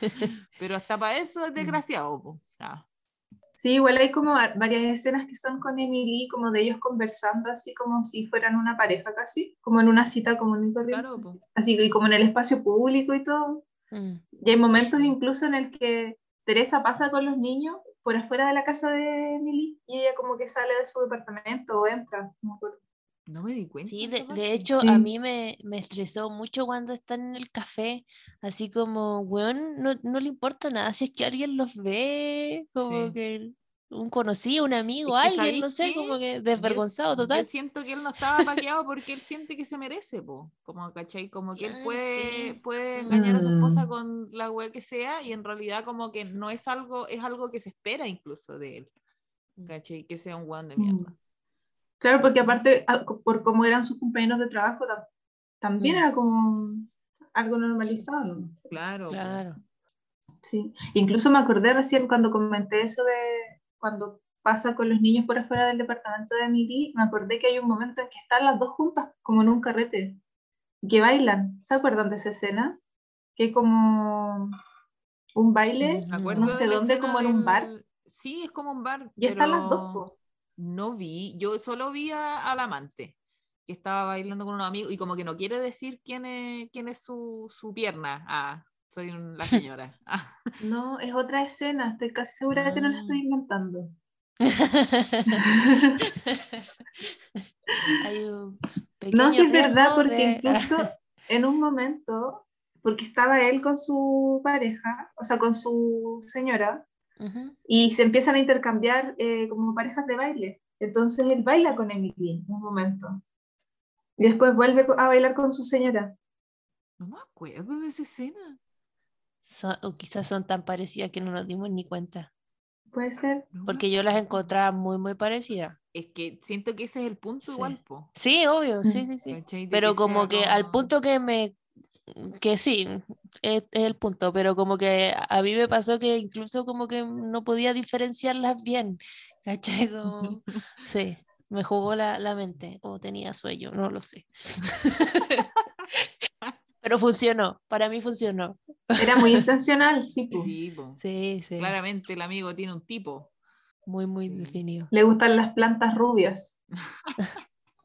pero hasta para eso es mm. desgraciado. Sí, igual hay como varias escenas que son con Emily, como de ellos conversando, así como si fueran una pareja casi, como en una cita común y corriente. Claro. Así que como en el espacio público y todo. Mm. Y hay momentos incluso en el que Teresa pasa con los niños por afuera de la casa de Emily y ella como que sale de su departamento o entra. no me acuerdo. No me di cuenta. Sí, de hecho Sí. a mí me, me estresó mucho cuando están en el café, así como, weón, no, no le importa nada si es que alguien los ve, como Sí. que un conocido, un amigo, Es que, alguien, ¿sabéis no sé, qué? como que desvergonzado Yo total. siento que él no estaba paqueado porque él siente que se merece, po. Como, ¿cachai? Como que él puede, sí. puede engañar a su esposa Mm. con la web que sea y en realidad como que no es algo, es algo que se espera incluso de él. ¿Cachai? Que sea un weón de mierda. Mm. Claro, porque aparte, a- co- por cómo eran sus compañeros de trabajo, tam- también Mm. era como algo normalizado, ¿no? Claro. Claro. Sí. Incluso me acordé recién cuando comenté eso de cuando pasa con los niños por afuera del departamento de Emily, me acordé que hay un momento en que están las dos juntas, como en un carrete, que bailan. ¿Se acuerdan de esa escena? Que como un baile, no sé dónde, como en un bar, del- Sí, es como un bar. y están las dos. No vi, yo solo vi a- al amante que estaba bailando con un amigo y como que no quiere decir quién es, quién es su, su pierna. Ah, soy un- la señora. Ah, No, es otra escena, estoy casi segura que no la Ah. estoy inventando. Hay un No, sí es verdad, porque de- incluso en un momento, porque estaba él con su pareja, o sea, con su señora, Ujú. y se empiezan a intercambiar eh, como parejas de baile. Entonces él baila con Emily un momento. Y después vuelve a bailar con su señora. no me acuerdo de esa escena. Son- o quizás son tan parecidas que no nos dimos ni cuenta, Puede ser. porque yo las encontraba muy, muy parecidas. Es que siento que ese es el punto Sí. igual, po. Sí, obvio, sí, sí, sí. Pero que como que al como- punto que me, que sí, es, es el punto, pero como que a mí me pasó que incluso como que no podía diferenciarlas bien, ¿cachai? Como, sí, me jugó la, la mente, o tenía sueño, no lo sé. Pero funcionó, para mí funcionó. Era muy intencional, sí. Sí. Sí, Claramente el amigo tiene un tipo. muy, muy definido. Le gustan las plantas rubias.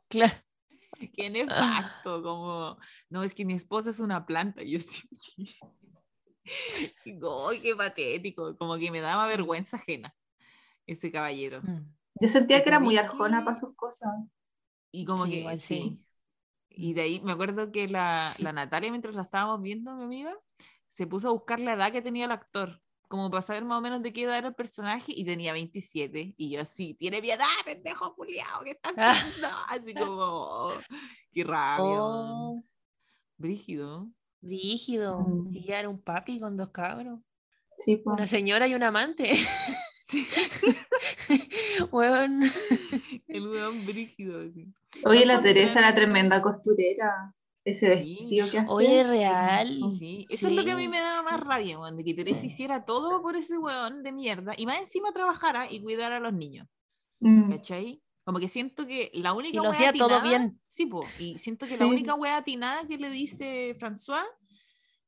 Claro. Qué nefasto, como, no, es que mi esposa es una planta. y Yo. Digo, "Ay, qué patético, como que me daba vergüenza ajena ese caballero. Mm. Yo sentía ¿Y que era muy arjona para sus cosas. Y como Sí, que, igual sí. sí. Y de ahí me acuerdo que la, la Natalia, mientras la estábamos viendo, mi amiga, se puso a buscar la edad que tenía el actor, como para saber más o menos de qué edad era el personaje, y tenía 27. Y yo así, tiene mi edad, pendejo culiao, ¿qué estás Ah. haciendo? Así como, oh, qué rabia. Oh, Brígido. rígido. Mm. Y ya era un papi con dos cabros. Sí, po. Una señora y un amante. Sí, Weón. el weón brígido. así. Oye, No la Teresa, la tan- tremenda costurera. Ese Sí. vestido que hace. Oye, real. hermoso. Sí, eso es lo que a mí Sí. me daba más rabia, weón, de que Teresa hiciera todo por ese weón de mierda y más encima trabajara y cuidara a los niños, Mm. ¿cachai? Como que siento que la única Y lo hacía todo bien. Sí, po, y siento que la Sí. única wea atinada que le dice François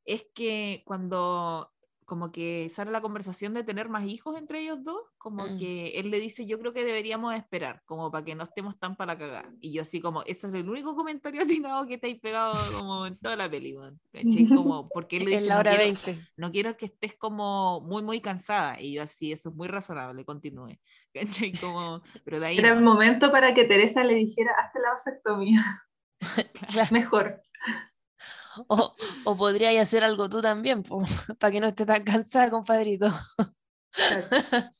es que cuando como que sale la conversación de tener más hijos entre ellos dos, como Mm. que él le dice, yo creo que deberíamos esperar, como para que no estemos tan para la cagada. Y yo así como, ese es el único comentario atinado que te has pegado como en toda la peli. Como, porque él le En dice, la no hora quiero, 20. no quiero que estés como muy, muy cansada. Y yo así, eso es muy razonable, continúe. ¿Cachai? Como, pero de ahí Era el momento para que Teresa le dijera, hazte la vasectomía. Mejor. O, o podrías hacer algo tú también, para que no estés tan cansada, compadrito. Claro.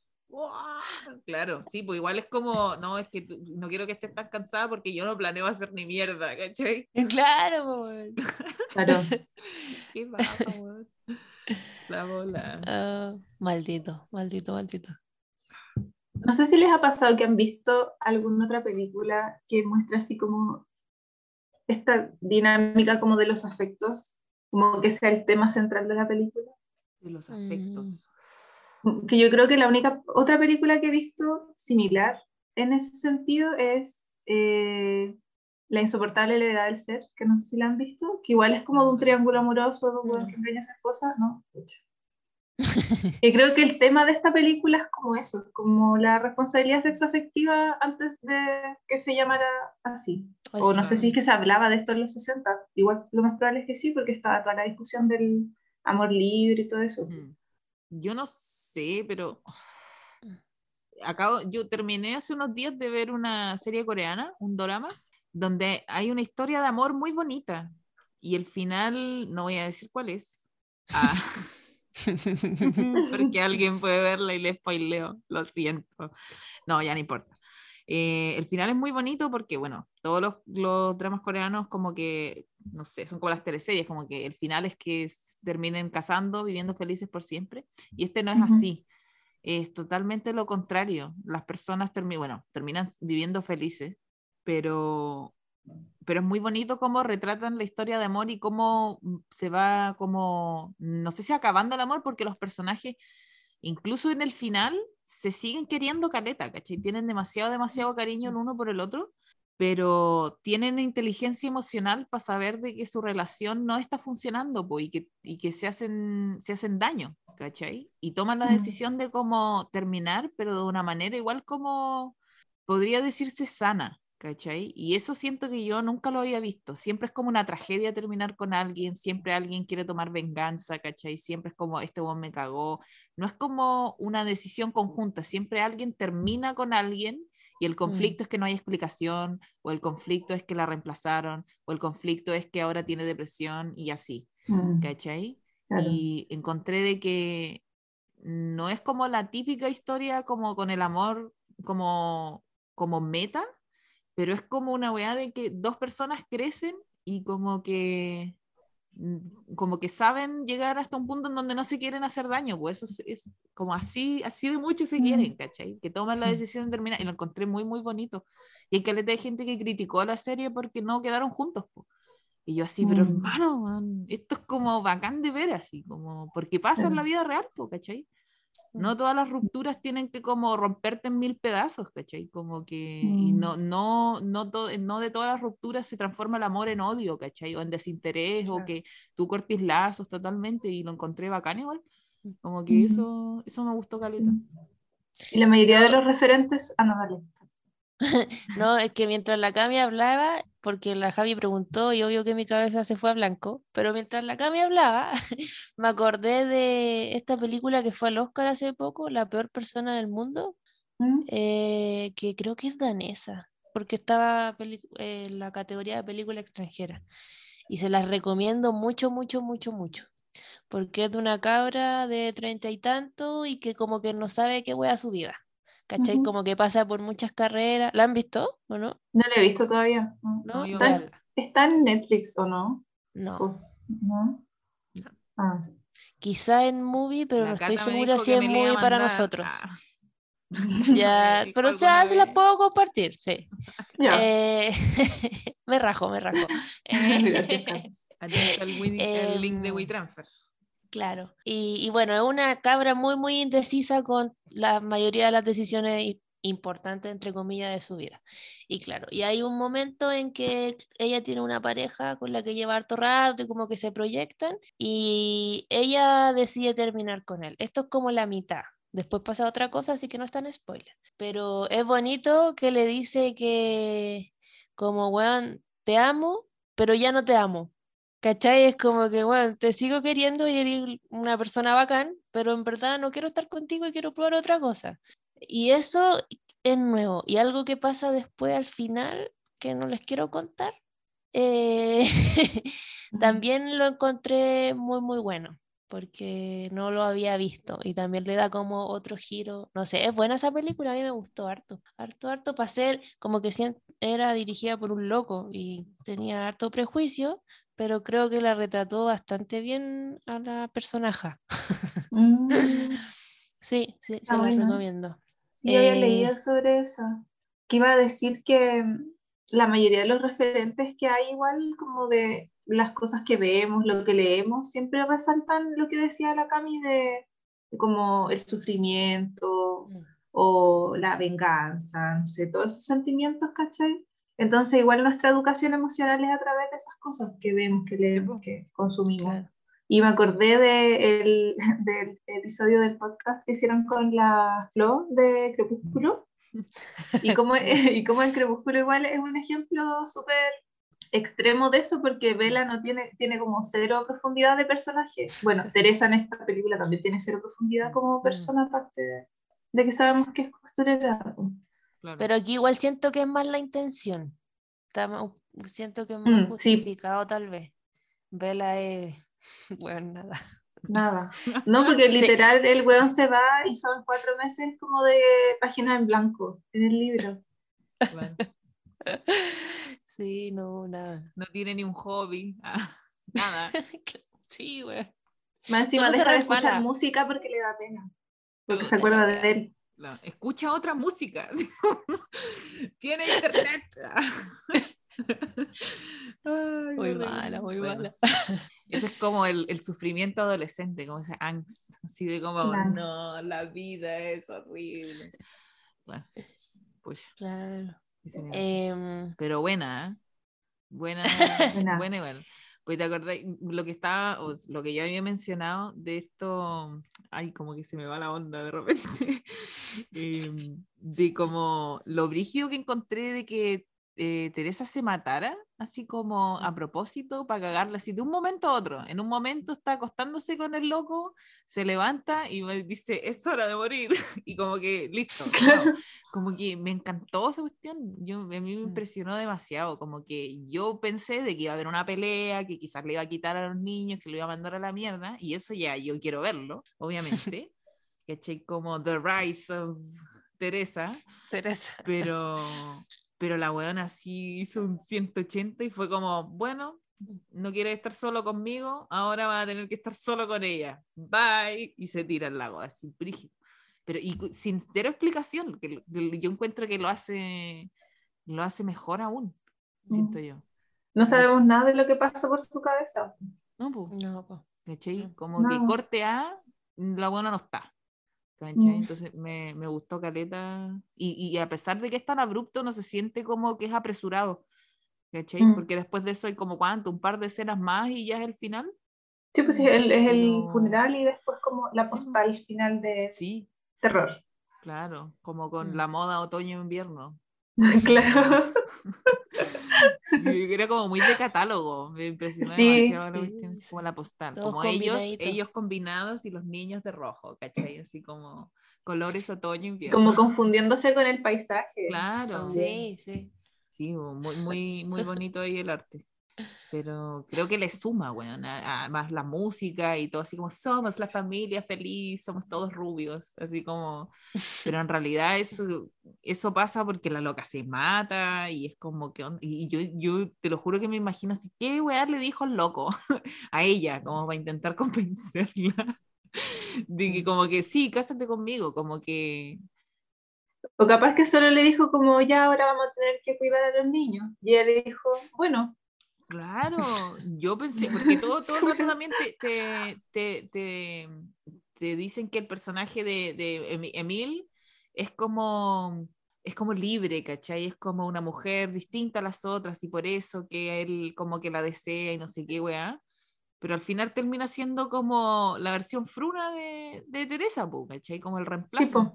Claro, sí, pues igual es como, no, es que tú- no quiero que estés tan cansada porque yo no planeo hacer ni mierda, ¿cachai? Claro, po, weón. Claro. Qué baja, weón. La bola. Ah, maldito, maldito, maldito. No sé si les ha pasado que han visto alguna otra película que muestra así como esta dinámica como de los afectos, como que sea el tema central de la película. De los Mm. afectos. Que yo creo que la única otra película que he visto similar en ese sentido es eh, La insoportable levedad del ser, que no sé si la han visto, que igual es como de un triángulo amoroso de un No. que engaña a su esposa, ¿no? Pucha. y creo que el tema de esta película es como eso, como la responsabilidad sexoafectiva antes de que se llamara así. Pues o no sé si es que se hablaba de esto en los 60, igual lo más probable es que sí, porque estaba toda la discusión del amor libre y todo eso. Yo no sé, pero acabo, yo terminé hace unos días de ver una serie coreana, un drama, donde hay una historia de amor muy bonita y el final, no voy a decir cuál es. Ah. porque alguien puede verla y le spoileo, lo siento. No, ya no importa. Eh, el final es muy bonito porque, bueno, todos los, los, dramas coreanos como que, no sé, son como las teleseries, como que el final es que terminen casando, viviendo felices por siempre. Y este no es así. Es totalmente lo contrario. Las personas terminan, bueno, terminan viviendo felices, pero pero es muy bonito cómo retratan la historia de amor y cómo mm, se va como, no sé si acabando el amor, porque los personajes, incluso en el final, se siguen queriendo caleta, ¿cachai? Tienen demasiado, demasiado cariño el uno por el otro, pero tienen inteligencia emocional para saber de que su relación no está funcionando y, que, y que se hacen, se hacen daño, ¿cachai? Y toman la decisión de cómo terminar, pero de una manera igual como podría decirse sana, ¿cachai? Y eso siento que yo nunca lo había visto. Siempre es como una tragedia terminar con alguien, siempre alguien quiere tomar venganza, ¿cachai? Siempre es como, este buen me cagó. No es como una decisión conjunta, siempre alguien termina con alguien y el mm. conflicto es que no hay explicación, o el conflicto es que la reemplazaron, o el conflicto es que ahora tiene depresión y así, mm. ¿cachai? Y encontré de que no es como la típica historia como con el amor como, como meta, pero es como una weá de que dos personas crecen y como que mm, como que saben llegar hasta un punto en donde no se quieren hacer daño, pues eso es, como así, así de mucho se quieren, mm. ¿cachai? Que toman la decisión de terminar, y lo encontré muy, muy bonito. Y hay caleta de gente que criticó la serie porque no quedaron juntos, Y yo así, pero mm. hermano, esto es como bacán de ver así, como, porque pasa en la vida real, ¿cachai? No todas las rupturas tienen que como romperte en mil pedazos, ¿cachai? Como que y mm. no, no, no, no de todas las rupturas se transforma el amor en odio, ¿cachai? O en desinterés, o que tú cortes lazos totalmente y lo encontré bacán igual. Mm. Como que eso, eso me gustó caleta. Y la mayoría de los referentes, ah, no, dale. no, es que mientras la Cami hablaba, porque la Javi preguntó y obvio que mi cabeza se fue a blanco, pero mientras la Cami hablaba, me acordé de esta película que fue al Oscar hace poco, La peor persona del mundo, ¿Mm? eh, que creo que es danesa, porque estaba en la categoría de película extranjera. Y se las recomiendo mucho, mucho, mucho, mucho. Porque es de una cabra de treinta y tanto y que como que no sabe qué a su vida. ¿Cachai? Como que pasa por muchas carreras. ¿La han visto o no? No la he visto todavía. ¿No? ¿Está, en Netflix o no? No. ¿No? Ah. Quizá en movie, pero no estoy segura si es movie para nosotros. ya, pero o sea, se la puedo compartir, sí. Eh, me rajo, me rajo. el, el, link de em, WeTransfer. Claro. Y, bueno, es una cabra muy, muy indecisa con la mayoría de las decisiones importantes, entre comillas, de su vida. Y claro, y hay un momento en que ella tiene una pareja con la que lleva harto rato y como que se proyectan y ella decide terminar con él. Esto es como la mitad. Después pasa otra cosa, así que no es tan spoiler. Pero es bonito que le dice que como, weón, te amo, pero ya no te amo. ¿Cachai? Es como que, bueno, te sigo queriendo y eres una persona bacán, pero en verdad no quiero estar contigo y quiero probar otra cosa. Y eso es nuevo. Y algo que pasa después al final, que no les quiero contar, eh, también lo encontré muy, muy bueno, porque no lo había visto y también le da como otro giro. No sé, es buena esa película, a mí me gustó harto. Harto, harto para ser como que era dirigida por un loco y tenía harto prejuicio, pero creo que la retrató bastante bien a la personaje. Mm. sí, sí, se la recomiendo. Sí, yo había eh, leído sobre eso, que iba a decir que mm, la mayoría de los referentes que hay igual como de las cosas que vemos, lo que leemos, siempre resaltan lo que decía la Cami de, como el sufrimiento mm. o la venganza, no sé, todos esos sentimientos, ¿cachai? Entonces, igual nuestra educación emocional es a través de esas cosas que vemos, que leemos, que consumimos. Y me acordé de el, del episodio del podcast que hicieron con la Flo de Crepúsculo. Y como, y como en Crepúsculo igual es un ejemplo súper extremo de eso porque Bella no tiene, tiene como cero profundidad de personaje. Bueno, Teresa en esta película también tiene cero profundidad como mm. persona, aparte de, que sabemos que es costurera. Pero aquí igual siento que es más la intención. siento que es más mm, justificado tal vez. Bella es... Bueno, nada. Nada. No, porque literal el weón se va y son cuatro meses como de página en blanco en el libro. Sí, no, nada. No tiene ni un hobby, nada. sí, güey. Más encima deja de escuchar música porque le da pena. Porque se acuerda de él. Escucha otra música. tiene internet. muy mala, muy mala. Ese es como el, el, sufrimiento adolescente, como ese angst, así de como, no, la vida es horrible. Bueno, pues. Claro. Em, Pero buena, ¿eh? Buena, buena. igual. Pues te acordás, lo que estaba, lo que ya había mencionado de esto, ay, como que se me va la onda de repente, em, de como lo brígido que encontré de que eh, Teresa se matara, así como a propósito, para cagarla, así de un momento a otro. En un momento está acostándose con el loco, se levanta y me dice, es hora de morir. y como que, listo. Como que me encantó esa cuestión. Yo, a mí me mm. impresionó demasiado. Como que yo pensé de que iba a haber una pelea, que quizás le iba a quitar a los niños, que lo iba a mandar a la mierda. Y eso ya yo quiero verlo, obviamente. que Como The Rise of Teresa. Teresa. Pero pero la weona así hizo un 180 y fue como, bueno, no quiere estar solo conmigo, ahora va a tener que estar solo con ella. Bye. Y se tira al lago, así, brígido. Pero y sin cero explicación, que, yo encuentro que lo hace, lo hace mejor aún, siento yo. No sabemos nada de lo que pasa por su cabeza. No, pues. No, pues. Como que corte A, la buena no está. Mm. Entonces me, me, gustó Caleta. Y, y, a pesar de que es tan abrupto, no se siente como que es apresurado. ¿cachai? Mm. Porque después de eso hay como cuánto, un par de escenas más y ya es el final. Sí, pues es el, es el funeral y después como la postal final de sí. terror. Claro, como con mm. la moda otoño-invierno. claro. era como muy de catálogo, me impresionó sí, como la postal, como ellos, ellos combinados y los niños de rojo, ¿cachai? Así como colores otoño invierno. Como confundiéndose con el paisaje. Claro. Sí, sí. Sí, muy, muy, muy bonito ahí el arte pero creo que le suma, bueno, además la música y todo, así como somos la familia feliz, somos todos rubios, así como, pero en realidad eso, eso pasa porque la loca se mata y es como que, y yo, yo te lo juro que me imagino así, ¿qué weá le dijo el loco a ella? Como para intentar convencerla de que como que sí, cásate conmigo, como que... O capaz que solo le dijo como, ya ahora vamos a tener que cuidar a los niños. Y ella le dijo, bueno, Claro, yo pensé, porque todo, todo el rato también te, te, te, te, dicen que el personaje de, de Emil es como, es como libre, ¿cachai? Es como una mujer distinta a las otras y por eso que él como que la desea y no sé qué, weá. Pero al final termina siendo como la versión fruna de, de Teresa, ¿cachai? Como el reemplazo.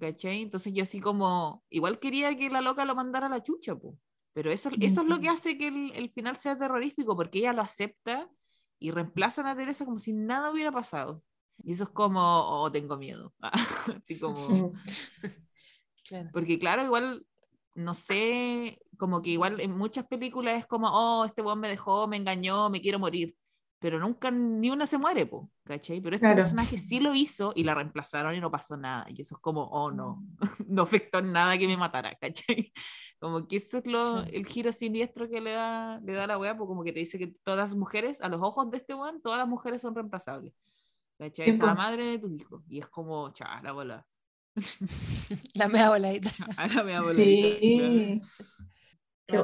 ¿cachai? Entonces yo así como, igual quería que la loca lo mandara a la chucha, pues. Pero eso, eso es lo que hace que el, el, final sea terrorífico, porque ella lo acepta y reemplaza a Teresa como si nada hubiera pasado. Y eso es como, oh, tengo miedo. Así como... Porque claro, igual, no sé, como que igual en muchas películas es como, oh, este weón me dejó, me engañó, me quiero morir. Pero nunca ni una se muere, po, ¿cachai? Pero este personaje sí lo hizo y la reemplazaron y no pasó nada. Y eso es como, oh, no, no afectó nada que me matara, ¿cachai? Como que eso es lo, el giro siniestro que le da, le da la wea, porque como que te dice que todas las mujeres, a los ojos de este weón, todas las mujeres son reemplazables. ¿Cachai? la madre de tu hijo. Y es como, chá, la bola. la mea voladita. la mea voladita. Sí.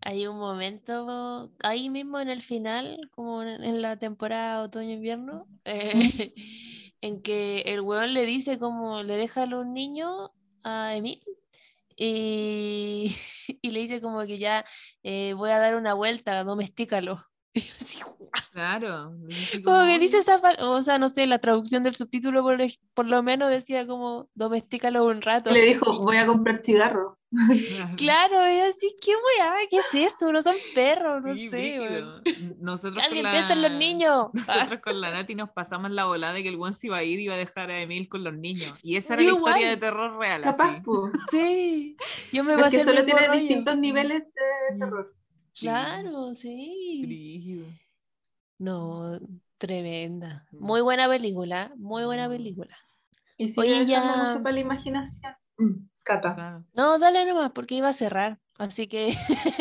hay un momento ahí mismo en el final, como en la temporada otoño-invierno, eh, en que el weón le dice como le deja a los niños a Emil y, y le dice como que ya eh, voy a dar una vuelta, domestícalo. Claro. Como que dice esa, o sea, no sé, la traducción del subtítulo por, por lo menos decía como domestícalo un rato. Le dijo, voy a comprar cigarro. Claro, y así, ¿qué weá? ¿Qué es esto? No son perros, no sé. Nosotros Alguien piensa en los niños. Nosotros con la Nati nos pasamos la volada de que el one se iba a ir y iba a dejar a Emil con los niños. Y esa era la historia de terror real. Capaz, Sí. Yo me Porque solo tiene distintos niveles de terror. Claro, sí. No, tremenda. Muy buena película, muy buena película. Y sigue Oye, ya... mucho para la imaginación. Mm, Cata. No, dale nomás, porque iba a cerrar. Así que.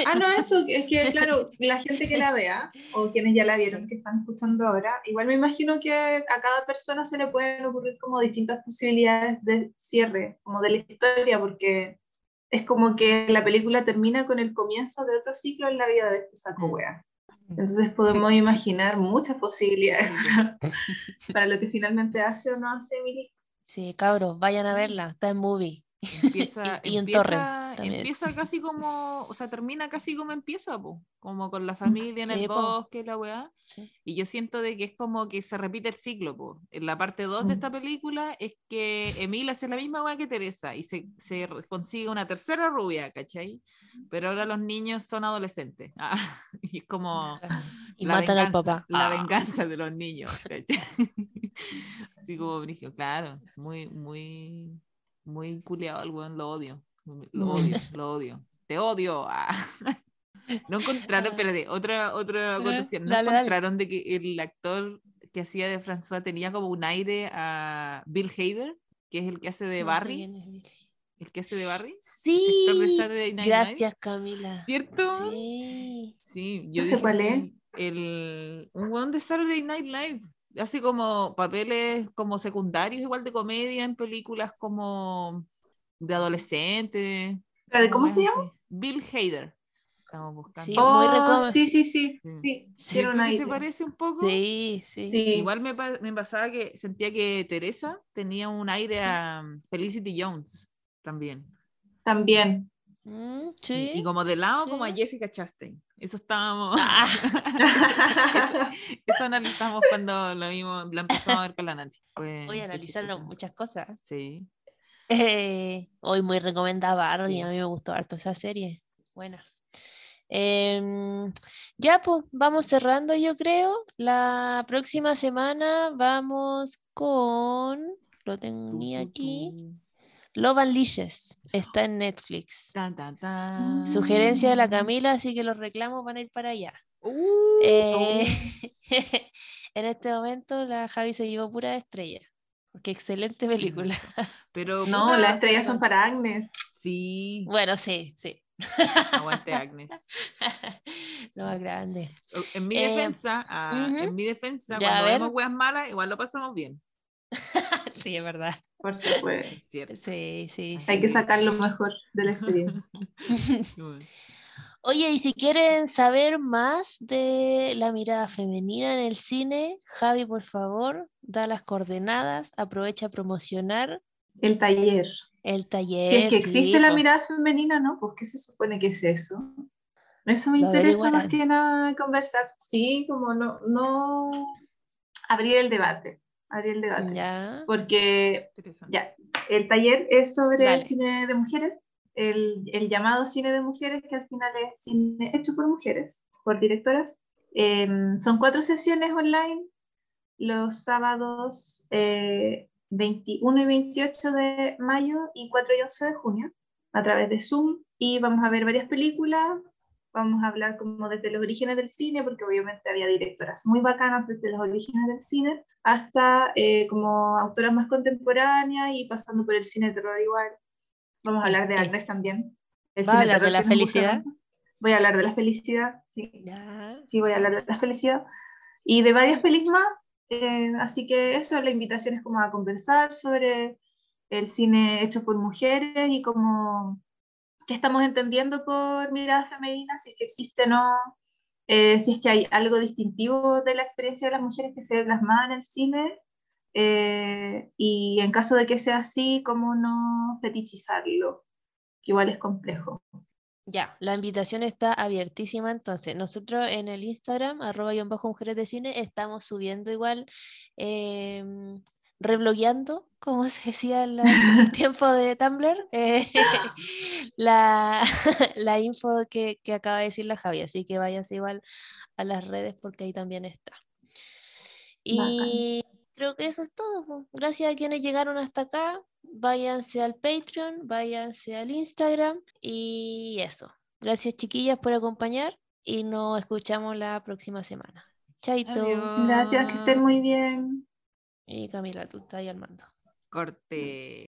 Ah, no, eso, es que, claro, la gente que la vea, o quienes ya la vieron, que están escuchando ahora, igual me imagino que a cada persona se le pueden ocurrir como distintas posibilidades de cierre, como de la historia, porque es como que la película termina con el comienzo de otro ciclo en la vida de este saco wea. Entonces podemos imaginar muchas posibilidades para, lo que finalmente hace o no hace Emily. Sí, cabros, vayan a verla, está en movie. Empieza, y, en torre. Empieza casi como, o sea, termina casi como empieza, como con la familia en el bosque, la weá. Y yo siento de que es como que se repite el ciclo, po. En la parte 2 de mm. esta película es que Emil hace la misma weá que Teresa y se, se, consigue una tercera rubia, ¿cachai? Pero ahora los niños son adolescentes. Ah, y es como... Y matan al papá. La ah. venganza de los niños, ¿cachai? Así como, claro, muy, muy muy culiado el weón, lo odio. Lo odio, lo odio. Te odio. Ah. No encontraron, espérate, otra, otra acotación. No encontraron de que el actor que hacía de François tenía como un aire a Bill Hader, que es el que hace de Barry. ¿El que hace de Barry? Sí. Gracias, Camila. ¿Cierto? Sí. Sí, yo no sé cuál es. El, un weón de Saturday Night Live así como papeles como secundarios, igual de comedia en películas como de adolescentes. ¿De cómo se llama? Bill Hader. Estamos buscando. Sí, oh, sí, sí, sí, sí. ¿Se parece un poco? Sí, sí. Igual me, me, pasaba que sentía que Teresa tenía un aire a Felicity Jones también. También. Mm, sí, y como de lado, como a Jessica Chastain. Eso estábamos. Ah. eso, analizamos cuando lo vimos, lo empezamos a ver con la Nancy. Voy a analizar muchas cosas. Sí. Eh, hoy muy recomendada y a mí me gustó harto esa serie. Buena. Em, ya, pues vamos cerrando, yo creo. La próxima semana vamos con. Lo tenía aquí. Love Unleashes está en Netflix. Sugerencia de la Camila, así que los reclamos van a ir para allá. Uh, eh, en este momento la Javi se llevó pura estrella. Qué excelente película. Pero no, las estrellas son para Agnes. Sí. Bueno, sí, sí. Aguante Agnes. Lo más grande. En mi eh, defensa, ah, en mi defensa, cuando vemos weas malas, igual lo pasamos bien. sí, es verdad. Por supuesto. Sí, sí, Hay que sacar lo mejor de la experiencia. Oye, y si quieren saber más de la mirada femenina en el cine, Javi, por favor, da las coordenadas, aprovecha a promocionar. El taller. El taller. Si es que existe la mirada femenina, ¿no? Pues, ¿qué se supone que es eso? Eso me interesa más que nada conversar. Sí, como no, no abrir el debate abrir el debate. Porque ya, el taller es sobre el cine de mujeres, el, el, llamado cine de mujeres, que al final es cine hecho por mujeres, por directoras. Em, son cuatro sesiones online los sábados 21 eh, y 28 de mayo y 4 y 11 de junio a través de Zoom y vamos a ver varias películas, vamos a hablar como desde los orígenes del cine, porque obviamente había directoras muy bacanas desde los orígenes del cine, hasta eh, como autoras más contemporáneas y pasando por el cine de terror igual. Vamos a hablar de Agnes también. El a hablar de la felicidad? Voy a hablar de la felicidad, sí. Sí, voy a hablar de la felicidad. Y de varias pelis más. Eh, así que eso, la invitación es como a conversar sobre el cine hecho por mujeres y como qué estamos entendiendo por mirada femenina, si es que existe o no, eh, si es que hay algo distintivo de la experiencia de las mujeres que se ve plasmada en el cine, eh, y en caso de que sea así, cómo no fetichizarlo, que igual es complejo. Ya, la invitación está abiertísima, entonces nosotros en el Instagram, arroba y bajo mujeres de cine, estamos subiendo igual, eh, reblogueando, como se decía en el tiempo de Tumblr, eh, la, la, info que, que, acaba de decir la Javi, así que vayas igual a las redes porque ahí también está. Y creo que eso es todo. Gracias a quienes llegaron hasta acá. Váyanse al Patreon, váyanse al Instagram y eso. Gracias chiquillas por acompañar y nos escuchamos la próxima semana. Chaito. Gracias, que estén muy bien. Y Camila, tú estás ahí al mando. Corte.